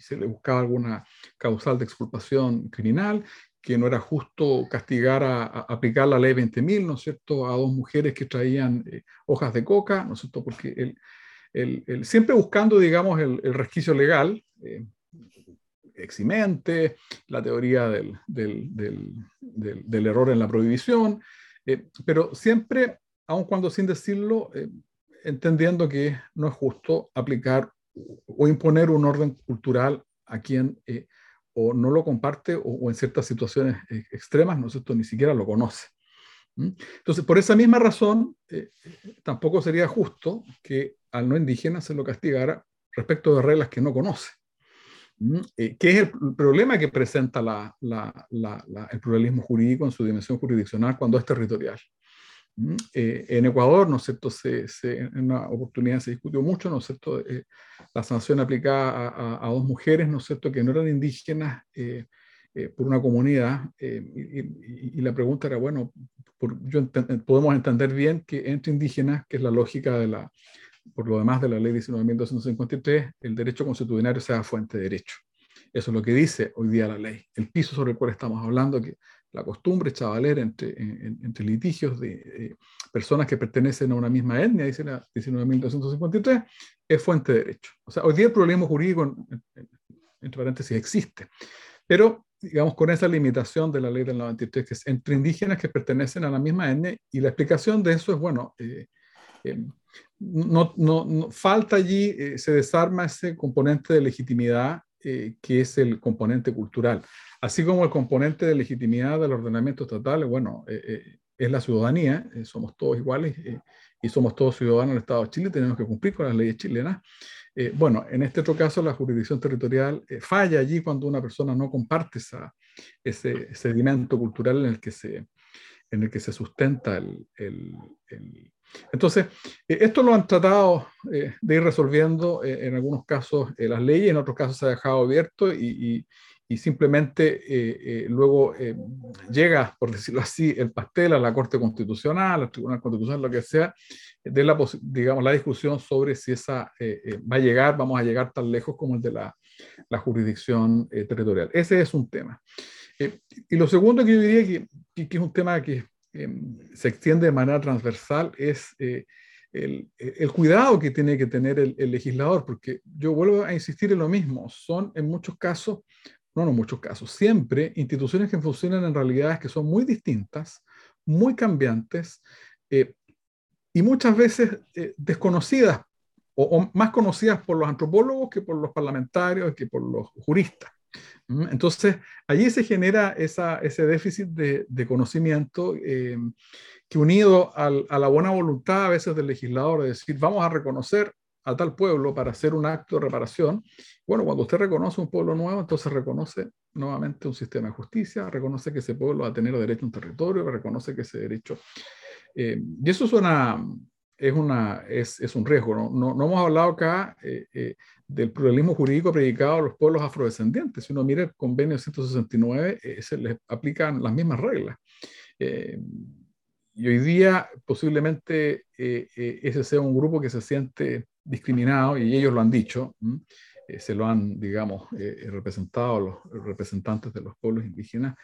se le buscaba alguna causal de exculpación criminal, que no era justo castigar a, aplicar la ley 20.000, ¿no es cierto?, a dos mujeres que traían eh, hojas de coca, ¿no es cierto?, porque el, siempre buscando, digamos, el, resquicio legal, eh, eximente, la teoría del, del, del, error en la prohibición, eh, pero siempre, aun cuando sin decirlo, eh, entendiendo que no es justo aplicar o imponer un orden cultural a quien eh, o no lo comparte o, en ciertas situaciones extremas, ¿no es cierto?, ni siquiera lo conoce. Entonces, por esa misma razón, tampoco sería justo que al no indígena se lo castigara respecto de reglas que no conoce. Eh, ¿Qué es el problema que presenta el pluralismo jurídico en su dimensión jurisdiccional cuando es territorial? Eh, en Ecuador, ¿no es cierto?, se, en una oportunidad se discutió mucho, ¿no es cierto?, eh, la sanción aplicada a, dos mujeres, ¿no es cierto?, que no eran indígenas por una comunidad, y, la pregunta era, bueno, podemos entender bien que entre indígenas, que es la lógica de la, por lo demás de la ley 19.253, el derecho constitucional sea fuente de derecho. Eso es lo que dice hoy día la ley. El piso sobre el cual estamos hablando, que la costumbre chavalera entre, entre litigios de eh, personas que pertenecen a una misma etnia, dice la 19.253, es fuente de derecho. O sea, hoy día el problema jurídico, entre paréntesis, existe. Pero, digamos, con esa limitación de la ley del 93, que es entre indígenas que pertenecen a la misma etnia, y la explicación de eso es, bueno, eh, eh, no, no, falta allí, eh, se desarma ese componente de legitimidad eh, que es el componente cultural. Así como el componente de legitimidad del ordenamiento estatal, bueno, es la ciudadanía, somos todos iguales y somos todos ciudadanos del Estado de Chile, tenemos que cumplir con las leyes chilenas. bueno, en este otro caso, la jurisdicción territorial falla allí cuando una persona no comparte esa, ese sedimento cultural en el que se, en el que se sustenta el, entonces, eh, esto lo han tratado eh, de ir resolviendo eh, en algunos casos las leyes, en otros casos se ha dejado abierto y, y, simplemente luego llega, por decirlo así, el pastel a la Corte Constitucional, al Tribunal Constitucional, lo que sea, de la, digamos, la discusión sobre si esa va a llegar, vamos a llegar tan lejos como el de la, la jurisdicción territorial. Ese es un tema. y lo segundo que yo diría que, que es un tema que se extiende de manera transversal es eh, el, cuidado que tiene que tener el, legislador, porque yo vuelvo a insistir en lo mismo, son en muchos casos, no en muchos casos, siempre instituciones que funcionan en realidades que son muy distintas, muy cambiantes eh, y muchas veces eh, desconocidas o, o, más conocidas por los antropólogos que por los parlamentarios, que por los juristas. Entonces, allí se genera esa, ese déficit de, de conocimiento eh, que unido al, a la buena voluntad a veces del legislador de decir, vamos a reconocer a tal pueblo para hacer un acto de reparación. Bueno, cuando usted reconoce un pueblo nuevo, entonces reconoce nuevamente un sistema de justicia, reconoce que ese pueblo va a tener derecho a un territorio, reconoce que ese derecho... Eh, y eso suena, es, una, es, es un riesgo. ¿no? No, no hemos hablado acá eh, del pluralismo jurídico predicado a los pueblos afrodescendientes. Si uno mira el convenio 169, eh, se les aplican las mismas reglas. Eh, y hoy día posiblemente eh, ese sea un grupo que se siente discriminado, y ellos lo han dicho, se lo han, digamos, representado los representantes de los pueblos indígenas.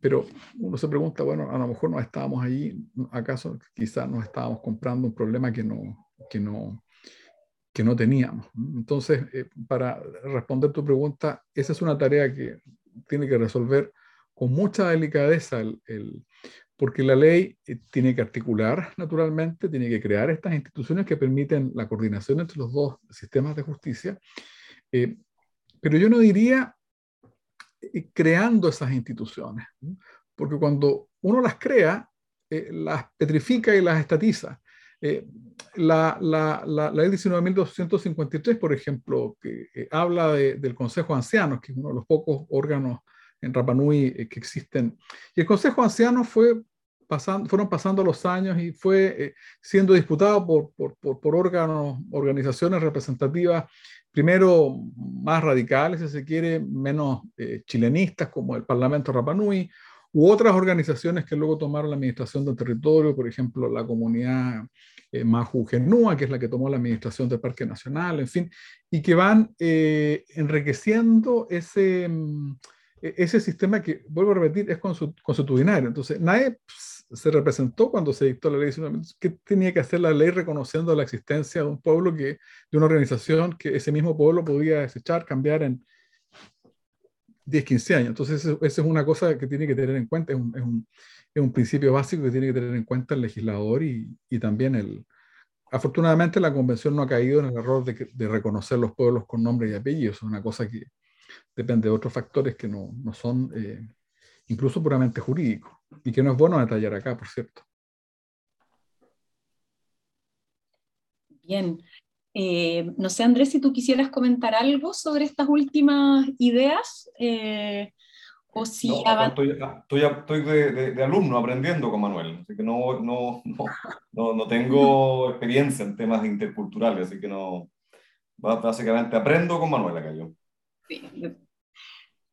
Pero uno se pregunta, bueno, a lo mejor no estábamos allí, ¿acaso quizás nos estábamos comprando un problema que no, que no, que no teníamos. Entonces, eh, para responder tu pregunta, esa es una tarea que tiene que resolver con mucha delicadeza el, porque la ley eh, tiene que articular naturalmente, tiene que crear estas instituciones que permiten la coordinación entre los dos sistemas de justicia, eh, pero yo no diría creando esas instituciones, porque cuando uno las crea, las petrifica y las estatiza. la, la, la, ley 19.253, por ejemplo, que habla del Consejo de Ancianos, que es uno de los pocos órganos en Rapanui que existen. Y el Consejo de Ancianos fue fueron pasando los años y fue eh, siendo disputado por, por, por, órganos, organizaciones representativas, primero más radicales, si se quiere, menos eh, chilenistas, como el Parlamento Rapanui, u otras organizaciones que luego tomaron la administración del territorio, por ejemplo, la comunidad eh, Maju Genúa, que es la que tomó la administración del Parque Nacional, en fin, y que van eh, enriqueciendo ese, mm, e, ese sistema que, vuelvo a repetir, es consuetudinario. Entonces, nadie se representó cuando se dictó la ley ¿Qué tenía que hacer la ley reconociendo la existencia de un pueblo, que, de una organización que ese mismo pueblo podía desechar, cambiar en 10, 15 años? Entonces, esa es una cosa que tiene que tener en cuenta, es un, es un, es un principio básico que tiene que tener en cuenta el legislador y, y, también el... Afortunadamente la convención no ha caído en el error de, reconocer los pueblos con nombre y apellidos, es una cosa que depende de otros factores que no, no son... Eh, incluso puramente jurídico, y que no es bueno detallar acá, por cierto. Bien. Eh, no sé, Andrés, si tú quisieras comentar algo sobre estas últimas ideas. Eh, o si estoy, estoy, de, alumno aprendiendo con Manuel, así que no, no, no, no, tengo experiencia en temas interculturales, así que no, básicamente aprendo con Manuel acá yo. Sí,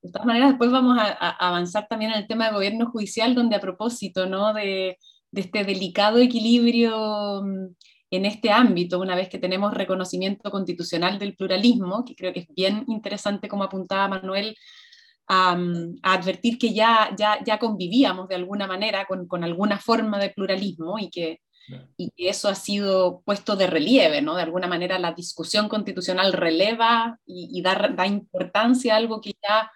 de todas maneras, después vamos a, avanzar también en el tema de gobierno judicial, donde a propósito ¿no? de, este delicado equilibrio mm, en este ámbito, una vez que tenemos reconocimiento constitucional del pluralismo, que creo que es bien interesante como apuntaba Manuel, a, advertir que ya, ya, ya, convivíamos de alguna manera con, con alguna forma de pluralismo y que, y que eso ha sido puesto de relieve, ¿no? De alguna manera la discusión constitucional releva y, y da, da, importancia a algo que ya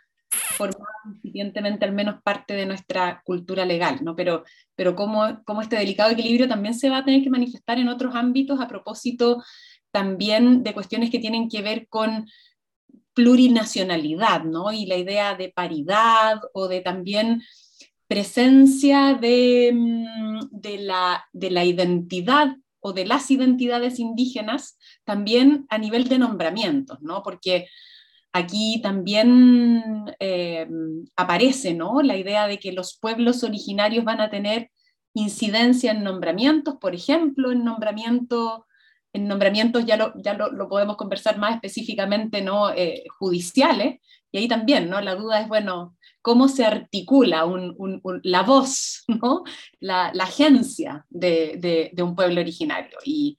formado incipientemente al menos parte de nuestra cultura legal, ¿no? Pero, pero cómo, cómo este delicado equilibrio también se va a tener que manifestar en otros ámbitos a propósito también de cuestiones que tienen que ver con plurinacionalidad, ¿no? Y la idea de paridad o de también presencia de, mm, de, la, de la identidad o de las identidades indígenas también a nivel de nombramientos, ¿no? Porque Aquí también eh, aparece ¿no? la idea de que los pueblos originarios van a tener incidencia en nombramientos, por ejemplo, en, nombramiento, en nombramientos ya, lo, ya lo, podemos conversar más específicamente, ¿no? Eh, judiciales, y ahí también ¿no? la duda es, bueno, cómo se articula la voz, ¿no? la, agencia de, un pueblo originario. Y,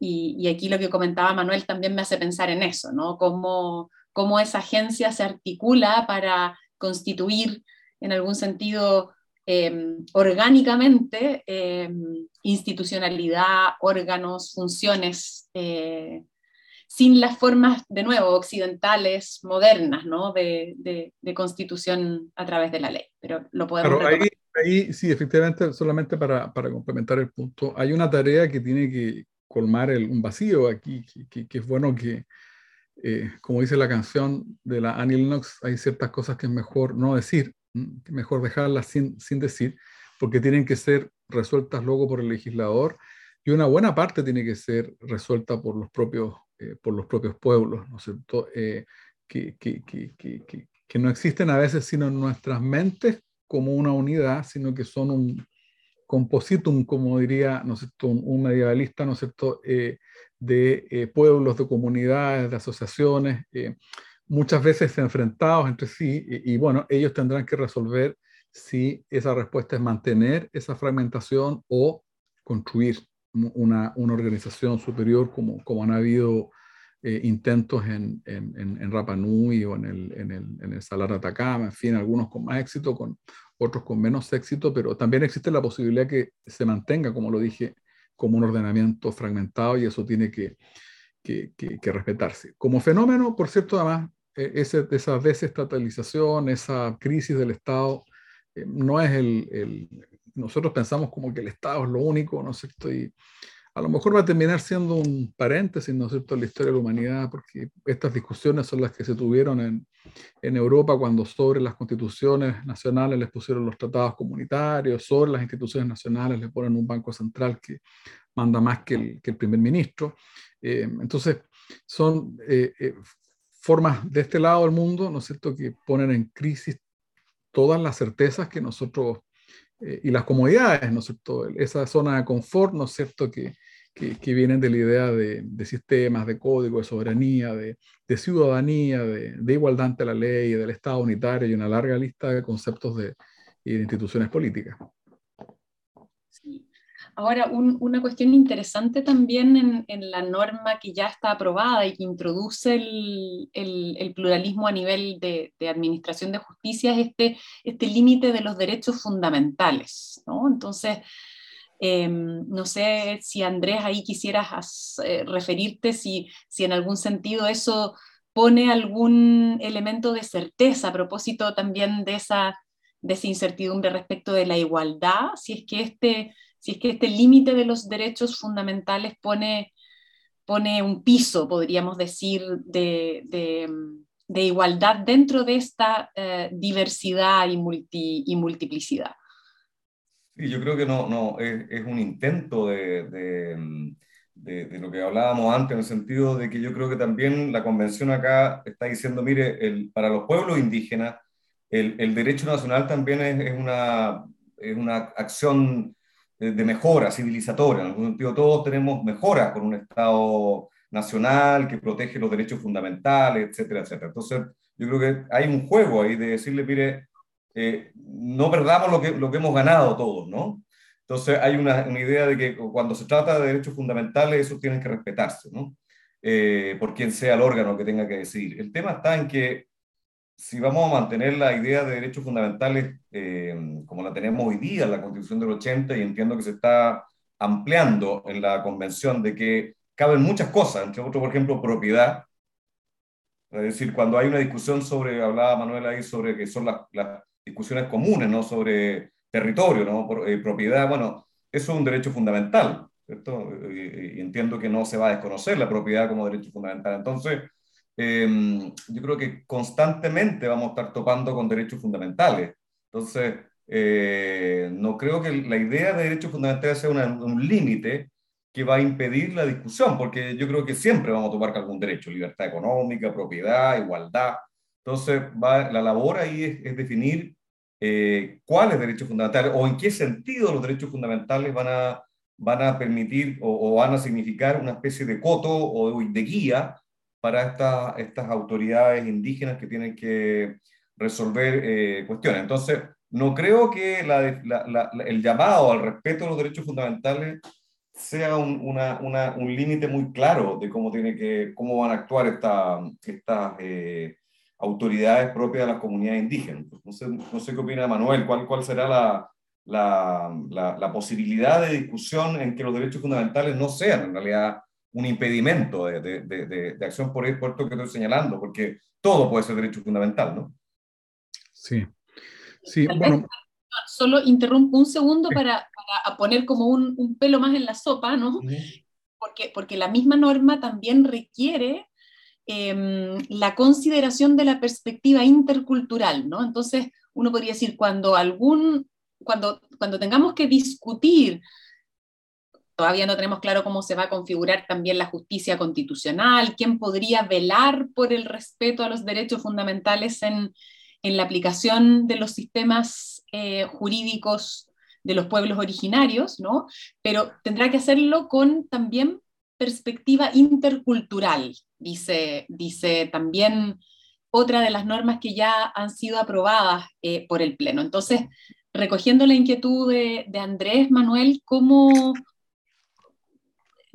y, y, aquí lo que comentaba Manuel también me hace pensar en eso, ¿no? Cómo, cómo esa agencia se articula para constituir en algún sentido em, orgánicamente em, institucionalidad, órganos, funciones, eh, sin las formas, de nuevo, occidentales, modernas, ¿no? de, de, constitución a través de la ley. Pero lo podemos ahí, ahí, sí, efectivamente, solamente para, para, complementar el punto, hay una tarea que tiene que colmar el, un vacío aquí, que, que es bueno que, eh, como dice la canción de la Annie Lennox, hay ciertas cosas que es mejor no decir, mejor dejarlas sin, sin decir, porque tienen que ser resueltas luego por el legislador y una buena parte tiene que ser resuelta por los propios, eh, por los propios pueblos, ¿no es cierto? Eh, que, que, que, que, no existen a veces sino en nuestras mentes como una unidad, sino que son un compositum, como diría ¿no es cierto? Un, medievalista, ¿no es cierto? De eh, pueblos, de comunidades, de asociaciones, eh, muchas veces enfrentados entre sí, y, bueno, ellos tendrán que resolver si esa respuesta es mantener esa fragmentación o construir una, una organización superior como, como han habido eh, intentos en, en, en, Rapa Nui o en el, en, el, en el Salar Atacama, en fin, algunos con más éxito, con otros con menos éxito, pero también existe la posibilidad que se mantenga, como lo dije, como un ordenamiento fragmentado y eso tiene que, que, respetarse. Como fenómeno, por cierto, además, e, esa desestatalización, esa crisis del Estado, eh, no es el, Nosotros pensamos como que el Estado es lo único, ¿no es cierto? Y a lo mejor va a terminar siendo un paréntesis, ¿no es cierto?, en la historia de la humanidad, porque estas discusiones son las que se tuvieron en, en Europa cuando sobre las constituciones nacionales les pusieron los tratados comunitarios, sobre las instituciones nacionales le ponen un banco central que manda más que el, que el primer ministro. Eh, entonces, son eh, eh, formas de este lado del mundo, ¿no es cierto?, que ponen en crisis todas las certezas que nosotros y las comodidades, ¿no es cierto?, esa zona de confort, ¿no es cierto?, que, que, vienen de la idea de, sistemas, de código, de soberanía, de, ciudadanía, de, igualdad ante la ley, del Estado unitario y una larga lista de conceptos de, instituciones políticas. Ahora, una cuestión interesante también en, la norma que ya está aprobada y que introduce el, el, pluralismo a nivel de, administración de justicia es este, este límite de los derechos fundamentales. ¿no? Entonces, Em, no sé si Andrés ahí quisieras eh, referirte, si, si en algún sentido eso pone algún elemento de certeza a propósito también de esa, de esa incertidumbre respecto de la igualdad, si es que este, si es que este límite de los derechos fundamentales pone, pone un piso, podríamos decir, de, de, igualdad dentro de esta eh, diversidad y, multi, y multiplicidad. Sí, yo creo que no, no es, es un intento de, de, de, lo que hablábamos antes, en el sentido de que yo creo que también la convención acá está diciendo, mire, el, para los pueblos indígenas, el, el derecho nacional también es, es, una, es una acción de, mejora civilizatoria. En algún sentido, todos tenemos mejoras con un Estado nacional que protege los derechos fundamentales, etcétera, etcétera. Entonces, yo creo que hay un juego ahí de decirle, mire, eh, no perdamos lo que, lo que hemos ganado todos, ¿no? Entonces hay una, una, idea de que cuando se trata de derechos fundamentales, esos tienen que respetarse, ¿no? Eh, por quien sea el órgano que tenga que decidir. El tema está en que si vamos a mantener la idea de derechos fundamentales eh, como la tenemos hoy día en la Constitución del 80, y entiendo que se está ampliando en la Convención de que caben muchas cosas, entre otros, por ejemplo, propiedad, es decir, cuando hay una discusión sobre, hablaba Manuel ahí sobre que son las, las discusiones comunes, ¿no? Sobre territorio, ¿no? Eh, propiedad, bueno, eso es un derecho fundamental, ¿cierto? Y, entiendo que no se va a desconocer la propiedad como derecho fundamental. Entonces, em, yo creo que constantemente vamos a estar topando con derechos fundamentales. Entonces, eh, no creo que la idea de derechos fundamentales sea un límite que va a impedir la discusión, porque yo creo que siempre vamos a topar con algún derecho, libertad económica, propiedad, igualdad. Entonces, va, la labor ahí es, es definir eh, cuáles derechos fundamentales o en qué sentido los derechos fundamentales van a, van a permitir o, van a significar una especie de coto o de guía para esta, estas autoridades indígenas que tienen que resolver eh, cuestiones. Entonces, no creo que el llamado al respeto de los derechos fundamentales sea un, un límite muy claro de cómo, tiene que, cómo van a actuar estas esta, eh, autoridades propias de las comunidades indígenas. No sé, no sé qué opina Manuel, ¿cuál, cuál será la, la, la, posibilidad de discusión en que los derechos fundamentales no sean en realidad un impedimento de, de, de, acción por el puerto que estoy señalando, porque todo puede ser derecho fundamental, ¿no? Sí, sí, bueno. Solo interrumpo un segundo para, para, poner como un, un, pelo más en la sopa, ¿no? Porque, porque la misma norma también requiere Em, la consideración de la perspectiva intercultural, ¿no? Entonces, uno podría decir, cuando algún, cuando, cuando tengamos que discutir, todavía no tenemos claro cómo se va a configurar también la justicia constitucional, quién podría velar por el respeto a los derechos fundamentales en, en la aplicación de los sistemas eh, jurídicos de los pueblos originarios, ¿no? Pero tendrá que hacerlo con también perspectiva intercultural, dice, dice también otra de las normas que ya han sido aprobadas eh, por el Pleno. Entonces, recogiendo la inquietud de, Andrés Manuel, ¿cómo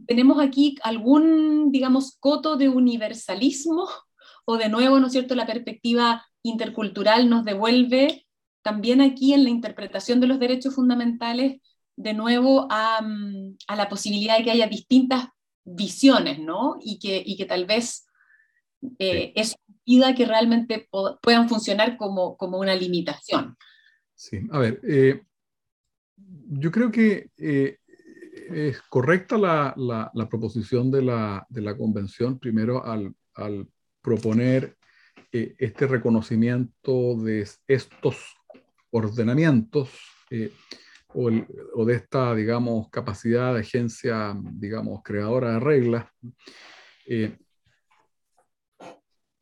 tenemos aquí algún, digamos, coto de universalismo? O de nuevo, ¿no es cierto?, la perspectiva intercultural nos devuelve también aquí en la interpretación de los derechos fundamentales, de nuevo a, a la posibilidad de que haya distintas visiones, ¿no? Y que, y que tal vez eh, eso impida que realmente puedan funcionar como, como una limitación. Sí, a ver, eh, yo creo que eh, es correcta la, la, proposición de la, de la, convención, primero al, al proponer eh, este reconocimiento de estos ordenamientos o, o, de esta, digamos, capacidad de agencia, digamos, creadora de reglas,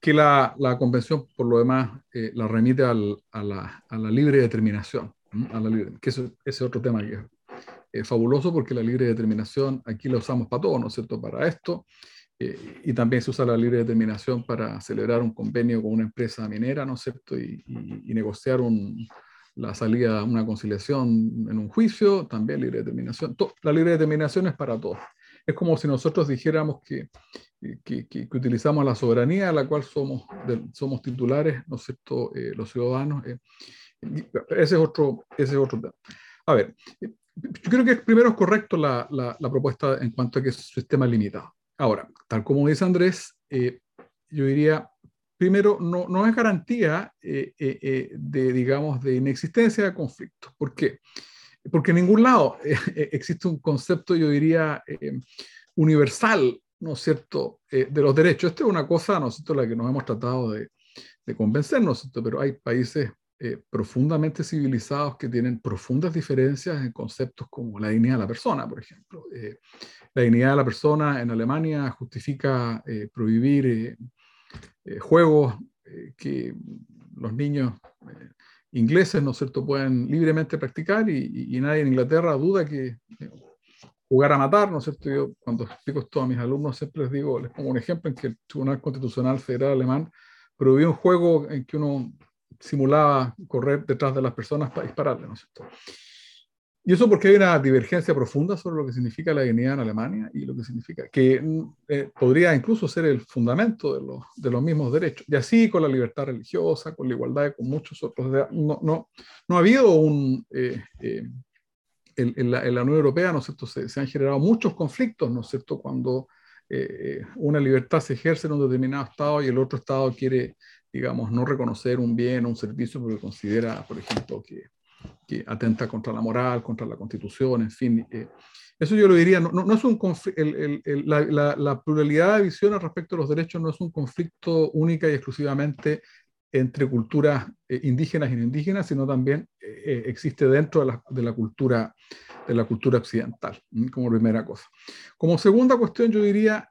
que la, la, convención, por lo demás, la remite al, a, la, a, la, libre determinación, a la libre, que ese es otro tema que es fabuloso porque la libre determinación aquí la usamos para todo, ¿no es cierto? Para esto. Eh, y también se usa la libre determinación para celebrar un convenio con una empresa minera, ¿no es cierto? Y, y, negociar un, la salida, una conciliación en un juicio, también libre determinación. la libre determinación es para todos. Es como si nosotros dijéramos que, que, que, utilizamos la soberanía a la cual somos, somos titulares, ¿no es cierto?, eh, los ciudadanos. Eh, ese, es otro, ese es otro tema. A ver, yo creo que primero es correcto la, la, propuesta en cuanto a que es un sistema limitado. Ahora, tal como dice Andrés, eh, yo diría, primero, no, no es garantía eh, eh, de, digamos, de inexistencia de conflictos. ¿Por qué? Porque en ningún lado existe un concepto, yo diría, universal, ¿no es cierto?, de los derechos. Esta es una cosa, ¿no es cierto?, la que nos hemos tratado de, de convencernos, pero hay países eh, profundamente civilizados que tienen profundas diferencias en conceptos como la dignidad de la persona, por ejemplo. Eh, la dignidad de la persona en Alemania justifica eh, prohibir juegos que los niños ingleses, ¿no es cierto?, pueden libremente practicar y, nadie en Inglaterra duda que jugar a matar, ¿no es cierto? Yo cuando explico esto a mis alumnos siempre les digo, les pongo un ejemplo en que el Tribunal Constitucional Federal Alemán prohibió un juego en que uno simulaba correr detrás de las personas para dispararle, ¿no es cierto? Y eso porque hay una divergencia profunda sobre lo que significa la dignidad en Alemania y lo que significa, que eh, podría incluso ser el fundamento de los, de los mismos derechos. Y así con la libertad religiosa, con la igualdad, con muchos otros. No, no, no ha habido un... Eh, eh, en, la, en, la, Unión Europea, ¿no es cierto?, se, se, han generado muchos conflictos, ¿no es cierto?, cuando una libertad se ejerce en un determinado Estado y el otro Estado quiere digamos, no reconocer un bien o un servicio porque considera, por ejemplo, que, que, atenta contra la moral, contra la constitución, en fin. Eh, eso yo lo diría, no, no, es un el, el, la, la, pluralidad de visiones respecto a los derechos no es un conflicto única y exclusivamente entre culturas eh, indígenas y no indígenas, sino también eh, existe dentro de la, de la, cultura de la cultura occidental, como primera cosa. Como segunda cuestión, yo diría,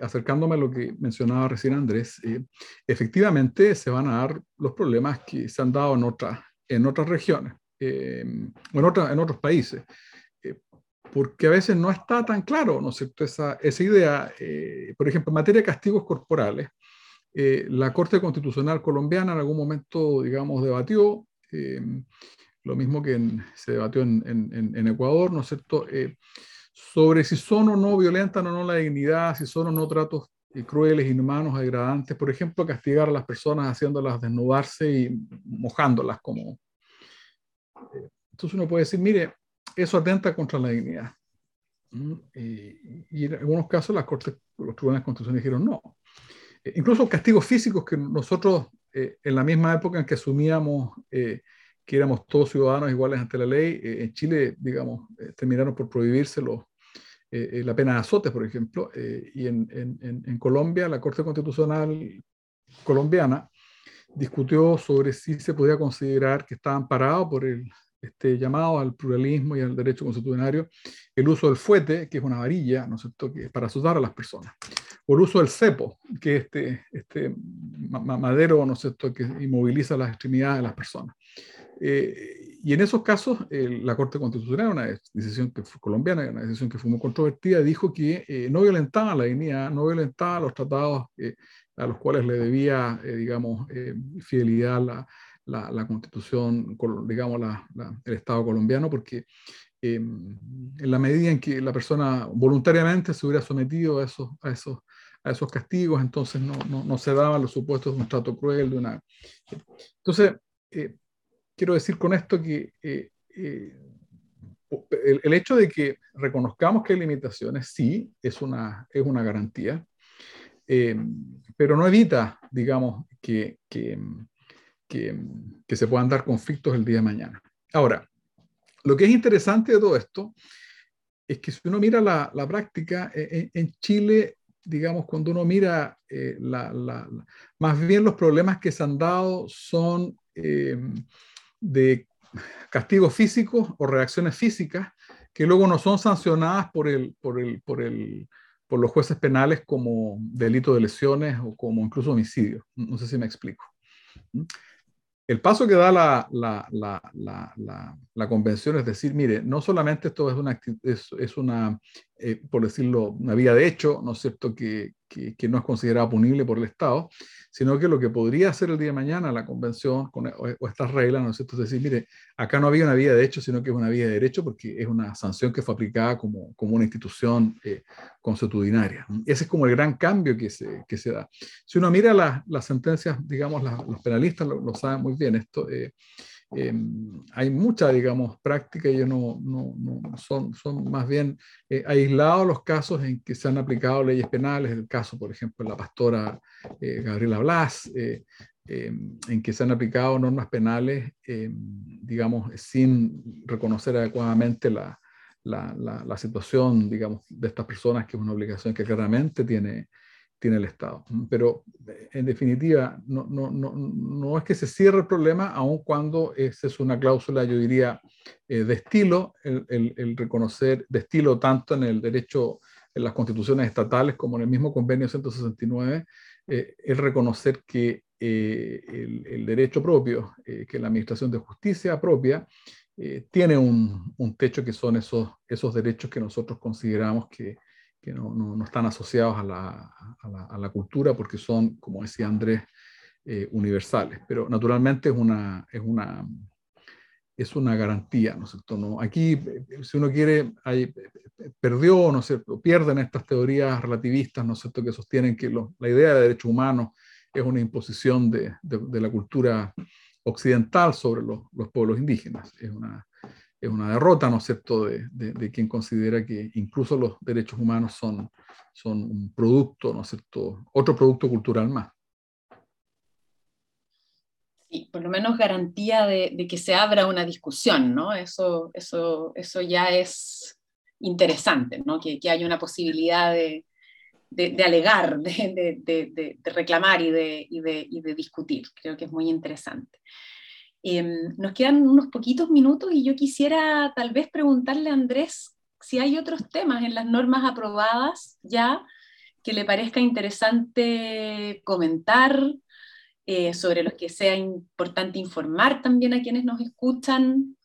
acercándome a lo que mencionaba recién Andrés, eh, efectivamente se van a dar los problemas que se han dado en, otras en otras regiones eh, en, otra, en otros países, eh, porque a veces no está tan claro, ¿no es cierto?, esa, esa idea, por ejemplo, en materia de castigos corporales, la Corte Constitucional colombiana en algún momento, digamos, debatió, lo mismo que se debatió en, en, en, Ecuador, ¿no es cierto?, sobre si son o no violentan o no la dignidad, si son o no tratos eh, crueles, inhumanos, degradantes, por ejemplo, castigar a las personas haciéndolas desnudarse y mojándolas como... Eh, entonces uno puede decir, mire, eso atenta contra la dignidad. ¿Mm? Y, en algunos casos las cortes, los tribunales constitucionales dijeron no. Eh, incluso castigos físicos que nosotros en la misma época en que asumíamos que éramos todos ciudadanos iguales ante la ley. Eh, en Chile, digamos, eh, terminaron por prohibirse los, eh, la pena de azotes, por ejemplo, y en, en, en, Colombia, la Corte Constitucional colombiana discutió sobre si se podía considerar que estaban parados por el este llamado al pluralismo y al derecho constitucionario, el uso del fuete, que es una varilla, ¿no es cierto?, que para asustar a las personas, o el uso del cepo, que es este, este madero, ¿no es cierto?, que inmoviliza las extremidades de las personas. Eh, y en esos casos, la Corte Constitucional, una decisión que fue colombiana, una decisión que fue muy controvertida, dijo que eh, no violentaba la dignidad, no violentaba los tratados eh, a los cuales le debía, digamos, fidelidad la, la, la, Constitución, digamos, la, el Estado colombiano, porque en la medida en que la persona voluntariamente se hubiera sometido a esos, a esos, a esos castigos, entonces no, no, no se daban los supuestos de un trato cruel, de una... Entonces, quiero decir con esto que eh, eh, el, hecho de que reconozcamos que hay limitaciones, sí, es una, es una garantía, pero no evita, digamos, que, que, que, se puedan dar conflictos el día de mañana. Ahora, lo que es interesante de todo esto es que si uno mira la, la práctica, en Chile digamos, cuando uno mira eh, la, más bien los problemas que se han dado son eh, de castigos físicos o reacciones físicas que luego no son sancionadas por, el, por, el, por, el, por los jueces penales como delito de lesiones o como incluso homicidio. No sé si me explico. El paso que da la, la, la, la, convención es decir, mire, no solamente esto es una, es una eh, por decirlo, una vía de hecho, ¿no es cierto?, que, que, no es considerada punible por el Estado, sino que lo que podría hacer el día de mañana la convención con, o, estas reglas, ¿no es cierto?, es decir, mire, acá no había una vía de hecho, sino que es una vía de derecho porque es una sanción que fue aplicada como, como una institución eh, consuetudinaria. Ese es como el gran cambio que se, que se da. Si uno mira las sentencias, digamos, los penalistas lo, saben muy bien, esto... Eh, Em, hay mucha, digamos, práctica, ellos no, son más bien eh, aislados los casos en que se han aplicado leyes penales, el caso, por ejemplo, de la pastora eh, Gabriela Blas, eh, em, en que se han aplicado normas penales, em, digamos, sin reconocer adecuadamente la, la, la, la, situación, digamos, de estas personas, que es una obligación que claramente tiene, tiene el Estado. Pero en definitiva, no, no, no, no es que se cierre el problema, aun cuando esa es una cláusula, yo diría, eh, de estilo, el, el, reconocer de estilo tanto en el derecho, en las constituciones estatales como en el mismo convenio 169, eh, el reconocer que eh, el, el, derecho propio, que la Administración de Justicia propia, tiene un, un, techo que son esos, esos derechos que nosotros consideramos que, que no, no, están asociados a la, a, la, cultura porque son, como decía Andrés, eh, universales. Pero naturalmente es una, es una, es una garantía, ¿no es cierto? No, aquí, si uno quiere, hay, perdió, ¿no es cierto? Pierden estas teorías relativistas, ¿no es cierto?, que sostienen que la idea de derechos humanos es una imposición de, de, de la cultura occidental sobre los, los pueblos indígenas. Es una, es una derrota, ¿no es cierto?, de, quien considera que incluso los derechos humanos son, son un producto, ¿no es cierto?, otro producto cultural más. Sí, por lo menos garantía de, que se abra una discusión, ¿no? Eso, eso, eso ya es interesante, ¿no? Que, que haya una posibilidad de, de alegar, de, reclamar y, y, y de, discutir. Creo que es muy interesante. Em, nos quedan unos poquitos minutos y yo quisiera tal vez preguntarle a Andrés si hay otros temas en las normas aprobadas ya que le parezca interesante comentar, eh, sobre los que sea importante informar también a quienes nos escuchan.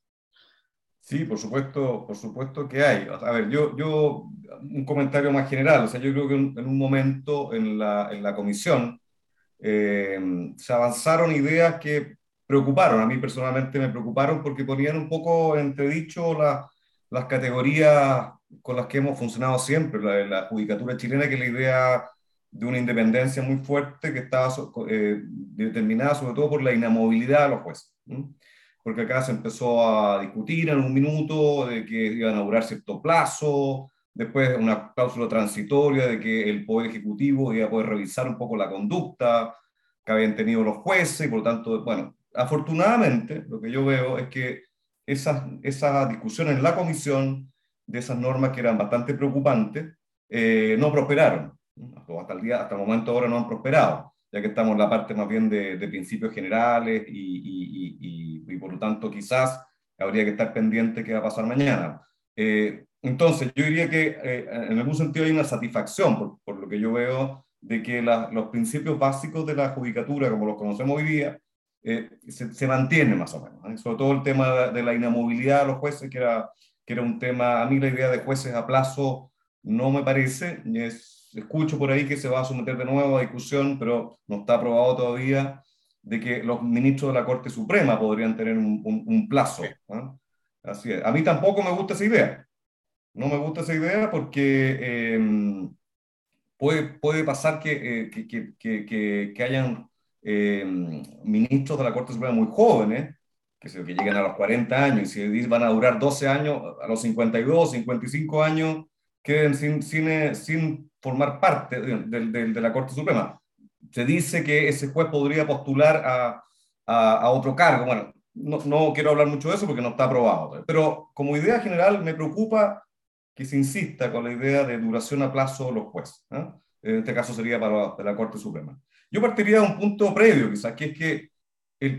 Sí, por supuesto, por supuesto que hay. A ver, yo, yo un comentario más general. O sea, yo creo que en, un momento en la, en la comisión eh, se avanzaron ideas que preocuparon, a mí personalmente me preocuparon porque ponían un poco entredicho la, las categorías con las que hemos funcionado siempre, la, la judicatura chilena, que la idea de una independencia muy fuerte que estaba eh, determinada sobre todo por la inamovilidad de los jueces. Porque acá se empezó a discutir en un minuto de que iban a durar cierto plazo, después una cláusula transitoria de que el Poder Ejecutivo iba a poder revisar un poco la conducta que habían tenido los jueces, y por lo tanto, bueno, afortunadamente, lo que yo veo es que esas, esas discusiones en la comisión de esas normas que eran bastante preocupantes eh, no prosperaron. Hasta el, día, hasta el momento ahora no han prosperado, ya que estamos en la parte más bien de, principios generales y, y, y, por lo tanto quizás habría que estar pendiente qué va a pasar mañana. Eh, entonces, yo diría que eh, en algún sentido hay una satisfacción, por, por lo que yo veo, de que los principios básicos de la judicatura, como los conocemos hoy día, eh, se, se, mantiene más o menos. ¿eh? Sobre todo el tema de, la inamovilidad de los jueces, que era, que era un tema, a mí la idea de jueces a plazo no me parece. Es, escucho por ahí que se va a someter de nuevo a discusión, pero no está aprobado todavía de que los ministros de la Corte Suprema podrían tener un, un, plazo. ¿eh? Así es. A mí tampoco me gusta esa idea. No me gusta esa idea porque puede, puede pasar que, que, que, que, hayan eh, ministros de la Corte Suprema muy jóvenes, que, que a los 40 años, y si van a durar 12 años, a los 52, 55 años, queden sin, sin, sin formar parte de, la Corte Suprema. Se dice que ese juez podría postular a, otro cargo. Bueno, no, quiero hablar mucho de eso porque no está aprobado. Pero como idea general me preocupa que se insista con la idea de duración a plazo de los jueces. En este caso sería para la Corte Suprema. Yo partiría de un punto previo, quizás, que es que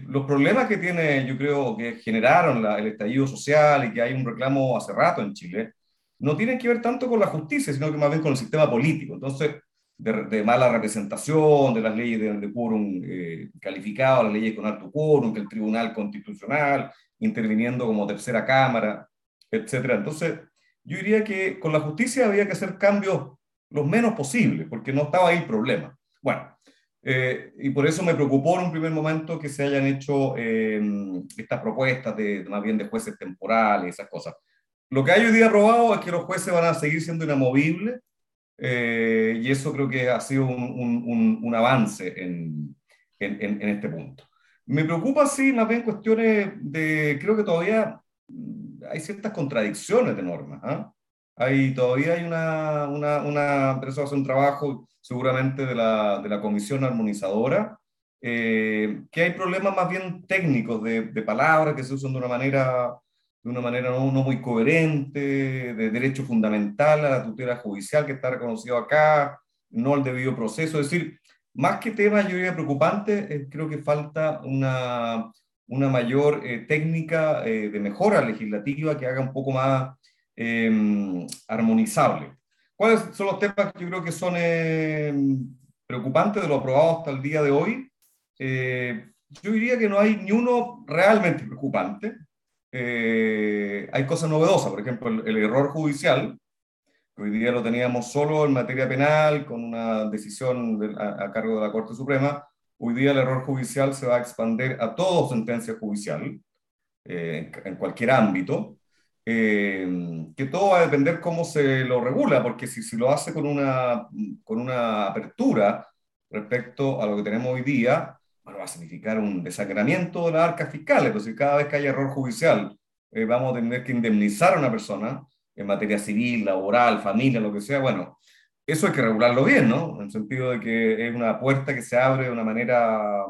los problemas que tiene, yo creo, que generaron el estallido social y que hay un reclamo hace rato en Chile, no tienen que ver tanto con la justicia, sino que más bien con el sistema político. Entonces, de, mala representación, de las leyes de, de quórum eh, calificado, las leyes con alto quórum, que el Tribunal Constitucional interviniendo como tercera cámara, etcétera. Entonces, yo diría que con la justicia había que hacer cambios los menos posibles, porque no estaba ahí el problema. Bueno, eh, y por eso me preocupó en un primer momento que se hayan hecho eh, estas propuestas de, más bien de jueces temporales, esas cosas. Lo que hay hoy día aprobado es que los jueces van a seguir siendo inamovibles eh, y eso creo que ha sido un, un, un avance en, en, en, este punto. Me preocupa, sí, más bien cuestiones de, creo que todavía hay ciertas contradicciones de normas. ¿ah? Hay, todavía hay una, una, una, pero eso a un trabajo seguramente de la, de la comisión armonizadora, eh, que hay problemas más bien técnicos de, de, palabras que se usan de una manera, de una manera no, muy coherente, de derecho fundamental a la tutela judicial que está reconocido acá, no el debido proceso. Es decir, más que temas, yo diría, preocupantes, eh, creo que falta una, una mayor eh, técnica de mejora legislativa que haga un poco más armonizable. ¿Cuáles son los temas que yo creo que son em, preocupantes de lo aprobado hasta el día de hoy? Eh, yo diría que no hay ni uno realmente preocupante. hay cosas novedosas, por ejemplo, el, error judicial, que hoy día lo teníamos solo en materia penal, con una decisión a, a cargo de la Corte Suprema, Hoy día el error judicial se va a expandir a toda sentencia judicial, eh, en, cualquier ámbito, eh, que todo va a depender cómo se lo regula, porque si, si lo hace con una, con una apertura respecto a lo que tenemos hoy día, bueno, va a significar un desangramiento de las arcas fiscales, si cada vez que hay error judicial eh, vamos a tener que indemnizar a una persona en materia civil, laboral, familia, lo que sea, bueno, eso hay que regularlo bien, ¿no? En el sentido de que es una puerta que se abre de una manera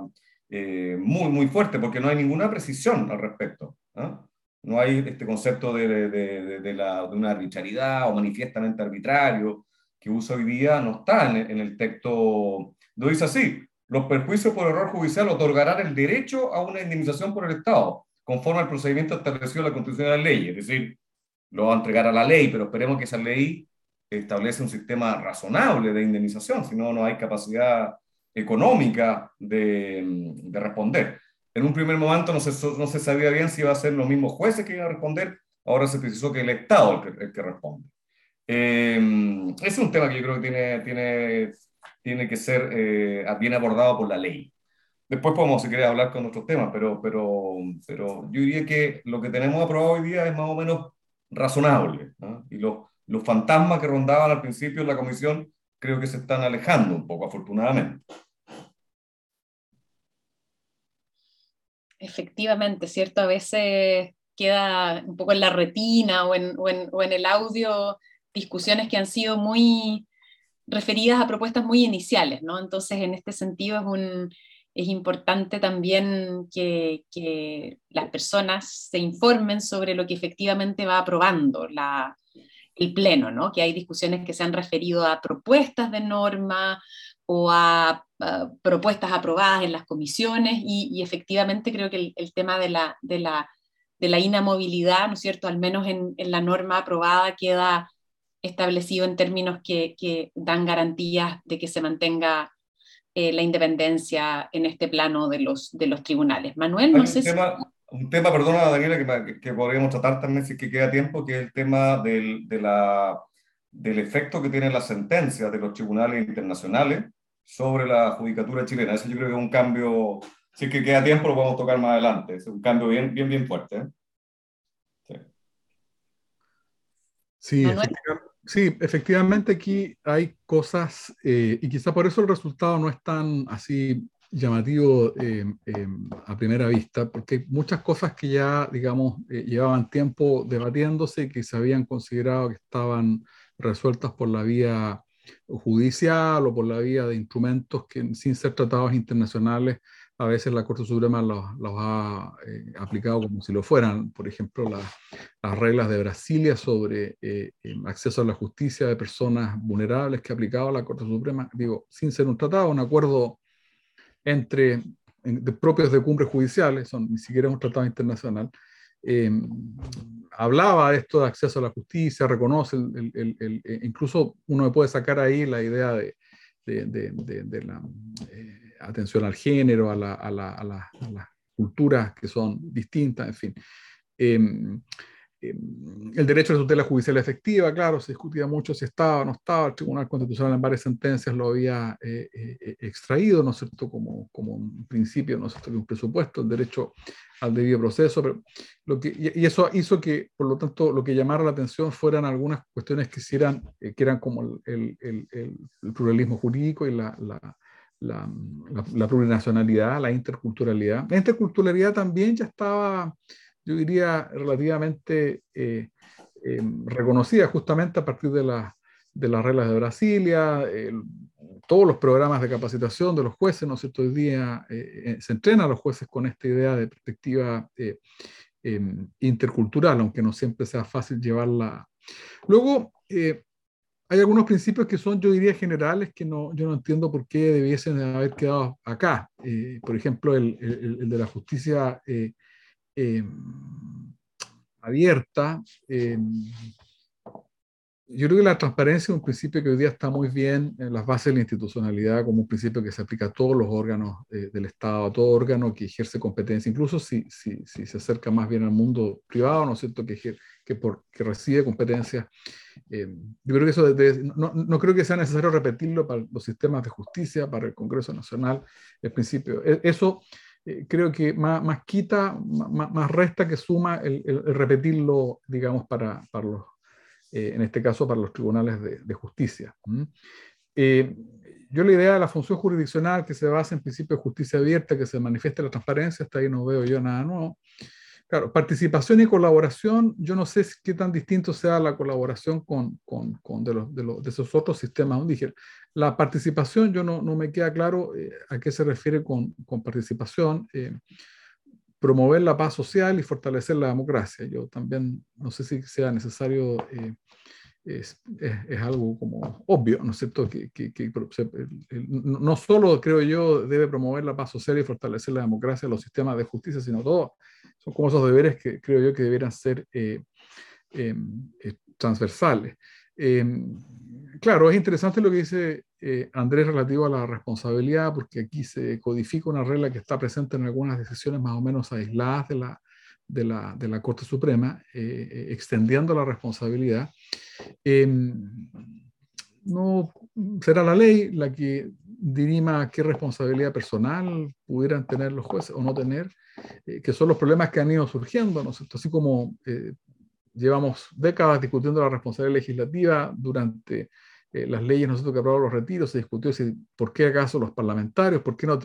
eh, muy, muy fuerte, porque no hay ninguna precisión al respecto. ¿no? No hay este concepto de, de, de, una arbitrariedad o manifiestamente arbitrario que usa hoy día, no está en, el texto. Lo dice así, los perjuicios por error judicial otorgarán el derecho a una indemnización por el Estado, conforme al procedimiento establecido en la Constitución de la ley. Es decir, lo va a entregar a la ley, pero esperemos que esa ley establece un sistema razonable de indemnización, si no, no hay capacidad económica de, de, responder. En un primer momento no se, no se sabía bien si iba a ser los mismos jueces que iban a responder, ahora se precisó que el Estado el que, el que responde. Eh, es un tema que yo creo que tiene, tiene, tiene que ser eh, bien abordado por la ley. Después podemos, si querés, hablar con otros temas, pero, pero, pero yo diría que lo que tenemos aprobado hoy día es más o menos razonable. ¿no? Y los los fantasmas que rondaban al principio en la comisión creo que se están alejando un poco, afortunadamente. Efectivamente, ¿cierto? A veces queda un poco en la retina o en, o en, o en el audio discusiones que han sido muy referidas a propuestas muy iniciales, ¿no? Entonces, en este sentido es un, es importante también que, que, las personas se informen sobre lo que efectivamente va aprobando la, el Pleno, ¿no? que hay discusiones que se han referido a propuestas de norma o a, propuestas aprobadas en las comisiones y, efectivamente creo que el, tema de la, de, la, de la, inamovilidad, ¿no es cierto?, al menos en, en la norma aprobada queda establecido en términos que, que dan garantías de que se mantenga eh, la independencia en este plano de los, de los tribunales. Manuel, no sé si un tema, perdona Daniela, que, que, podríamos tratar también si que queda tiempo, que es el tema del, de la, del efecto que tienen las sentencias de los tribunales internacionales sobre la judicatura chilena. Eso yo creo que es un cambio, si es que queda tiempo lo podemos tocar más adelante, es un cambio bien, bien, bien fuerte. ¿eh? Sí, sí, efectivamente, sí, efectivamente aquí hay cosas, eh, y quizá por eso el resultado no es tan así llamativo eh, eh, a primera vista, porque muchas cosas que ya, digamos, eh, llevaban tiempo debatiéndose y que se habían considerado que estaban resueltas por la vía judicial o por la vía de instrumentos que sin ser tratados internacionales a veces la Corte Suprema los, ha eh, aplicado como si lo fueran. Por ejemplo, las reglas de Brasilia sobre eh, acceso a la justicia de personas vulnerables que ha aplicado la Corte Suprema, digo, sin ser un tratado, un acuerdo entre propios de cumbres judiciales, son ni siquiera un tratado internacional, eh, hablaba de esto de acceso a la justicia, reconoce, el, incluso uno puede sacar ahí la idea de, de, la atención al género, a, la, a, a, las culturas que son distintas, en fin. Em, el derecho a la tutela judicial efectiva, claro, se discutía mucho si estaba o no estaba, el Tribunal Constitucional en varias sentencias lo había eh, eh, extraído, ¿no es cierto?, como, como un principio, ¿no es cierto?, de un presupuesto, el derecho al debido proceso, pero lo que, y eso hizo que, por lo tanto, lo que llamara la atención fueran algunas cuestiones que, eran, eh, que eran como el, el, el, pluralismo jurídico y la, la la, la, plurinacionalidad, la interculturalidad. La interculturalidad también ya estaba, yo diría, relativamente eh, em, reconocida justamente a partir de, la, de las reglas de Brasilia, todos los programas de capacitación de los jueces, ¿no es cierto? Hoy día eh, eh, se entrenan a los jueces con esta idea de perspectiva em, intercultural, aunque no siempre sea fácil llevarla. Luego, hay algunos principios que son, yo diría, generales que no, yo no entiendo por qué debiesen haber quedado acá. Eh, por ejemplo, el, el, de la justicia eh, em, abierta. Em, yo creo que la transparencia es un principio que hoy día está muy bien en las bases de la institucionalidad, como un principio que se aplica a todos los órganos eh, del Estado, a todo órgano que ejerce competencia, incluso si, se acerca más bien al mundo privado, ¿no es cierto?, que, que, por, que recibe competencia. Eh, yo creo que eso no, no, creo que sea necesario repetirlo para los sistemas de justicia, para el Congreso Nacional, el principio. E, eso eh, creo que más, más quita, más, más, resta que suma el, el, repetirlo, digamos, para, para los eh, en este caso para los tribunales de, justicia. Eh, yo la idea de la función jurisdiccional que se basa en principio de justicia abierta, que se manifiesta la transparencia, hasta ahí no veo yo nada nuevo. Claro, participación y colaboración, yo no sé qué tan distinto sea la colaboración con, con, con de, los, de, los, de, esos otros sistemas. Dije, la participación, yo no, no me queda claro eh, a qué se refiere con, con participación promover la paz social y fortalecer la democracia. Yo también no sé si sea necesario, eh, es, es, algo como obvio, ¿no es cierto? Que, que, que no solo, creo yo, debe promover la paz social y fortalecer la democracia, los sistemas de justicia, sino todo. Son como esos deberes que creo yo que debieran ser eh, em, eh, transversales. Em, claro, es interesante lo que dice eh, Andrés relativo a la responsabilidad, porque aquí se codifica una regla que está presente en algunas decisiones más o menos aisladas de la, de la, de la Corte Suprema, extendiendo la responsabilidad. Em, no será la ley la que dirima qué responsabilidad personal pudieran tener los jueces o no tener, que son los problemas que han ido surgiendo, ¿no Así como llevamos décadas discutiendo la responsabilidad legislativa durante eh, las leyes nosotros que aprobamos los retiros, se discutió si, por qué acaso los parlamentarios, por qué, no,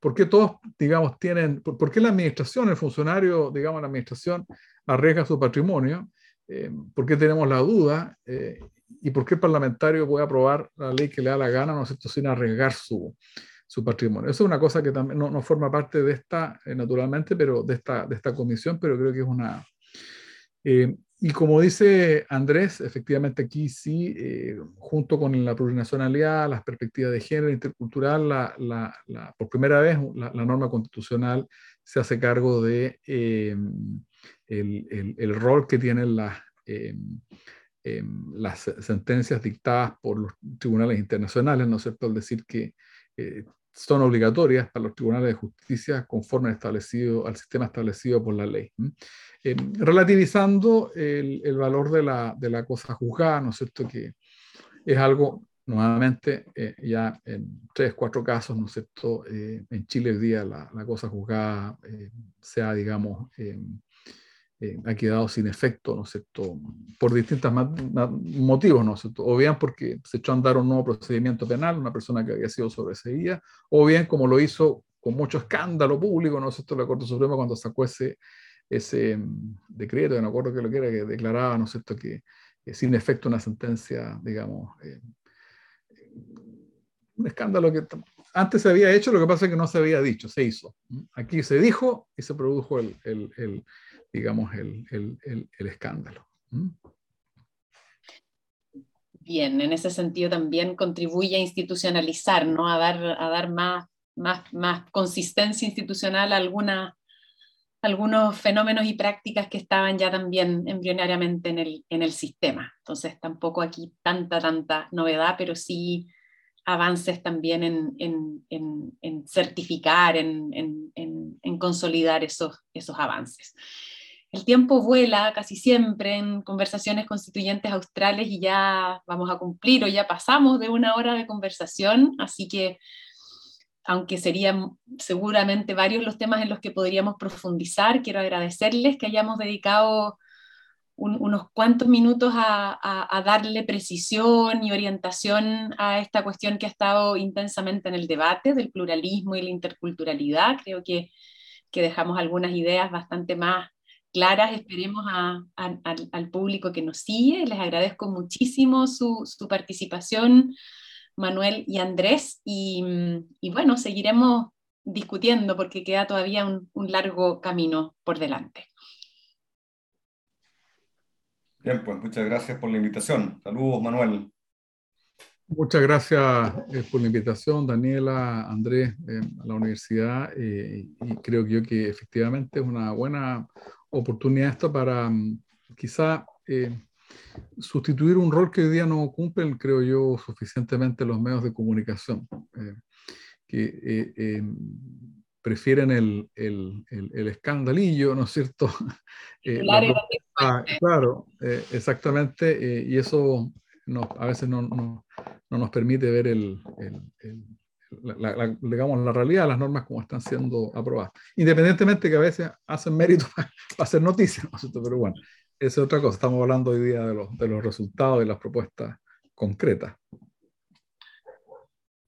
por, qué todos, digamos, tienen, por, qué la administración, el funcionario, digamos, la administración arriesga su patrimonio, eh, por qué tenemos la duda eh, y por qué el parlamentario puede aprobar la ley que le da la gana, ¿no es cierto?, sin arriesgar su, su patrimonio. Eso es una cosa que también no, no forma parte de esta, naturalmente, pero de esta, de esta comisión, pero creo que es una... Y como dice Andrés, efectivamente aquí sí, eh, junto con la plurinacionalidad, las perspectivas de género intercultural, la, la, por primera vez la, norma constitucional se hace cargo de eh, el, el, rol que tienen las, eh, las sentencias dictadas por los tribunales internacionales, ¿no es cierto? Al decir que son obligatorias para los tribunales de justicia conforme establecido, al sistema establecido por la ley. Eh, relativizando el, el, valor de la, de la cosa juzgada, ¿no es cierto? Que es algo, nuevamente, eh, ya en tres, cuatro casos, ¿no es cierto? Eh, en Chile hoy día la, la cosa juzgada sea, digamos, ha quedado sin efecto, ¿no es cierto? Por distintos motivos, ¿no es cierto? O bien porque se echó a andar un nuevo procedimiento penal, una persona que había sido sobreseída, o bien como lo hizo con mucho escándalo público, ¿no es cierto?, la Corte Suprema cuando sacó ese ese mm, decreto, no acuerdo qué lo que era, que declaraba, ¿no es cierto?, que sin efecto una sentencia, digamos, un escándalo que antes se había hecho, lo que pasa es que no se había dicho, se hizo. Aquí se dijo y se produjo el, el, digamos, el, escándalo. Bien, en ese sentido también contribuye a institucionalizar, ¿no? a dar, a dar más, más, más consistencia institucional a algunos fenómenos y prácticas que estaban ya también embrionariamente en el, en el sistema. Entonces tampoco aquí tanta, tanta novedad, pero sí avances también en, certificar, en, consolidar esos, esos avances. El tiempo vuela casi siempre en conversaciones constituyentes australes y ya vamos a cumplir o ya pasamos de una hora de conversación, así que aunque serían seguramente varios los temas en los que podríamos profundizar, quiero agradecerles que hayamos dedicado unos cuantos minutos a, darle precisión y orientación a esta cuestión que ha estado intensamente en el debate del pluralismo y la interculturalidad. Creo que, que dejamos algunas ideas bastante más claras, esperemos al público que nos sigue. Les agradezco muchísimo su, su participación, Manuel y Andrés, y, y, bueno, seguiremos discutiendo porque queda todavía un, un largo camino por delante. Bien, pues muchas gracias por la invitación. Saludos, Manuel. Muchas gracias eh, por la invitación, Daniela, Andrés, eh, a la universidad. Eh, y creo yo que efectivamente es una buena oportunidad esta para mm, quizá sustituir un rol que hoy día no cumplen, creo yo, suficientemente los medios de comunicación. que prefieren el, el, el, escandalillo, ¿no es cierto? Eh, ah, claro, eh, exactamente, eh, y eso a veces no, no, no, nos permite ver el, la, digamos, la realidad de las normas como están siendo aprobadas, independientemente que a veces hacen mérito para, hacer noticias. Pero bueno, esa es otra cosa, estamos hablando hoy día de los, de los resultados y las propuestas concretas.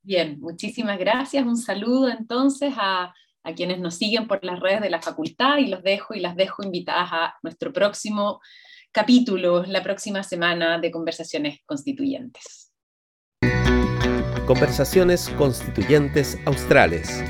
Bien, muchísimas gracias. Un saludo entonces a, a, quienes nos siguen por las redes de la facultad y los dejo y las dejo invitadas a nuestro próximo capítulo, la próxima semana de Conversaciones Constituyentes. Conversaciones Constituyentes Australes.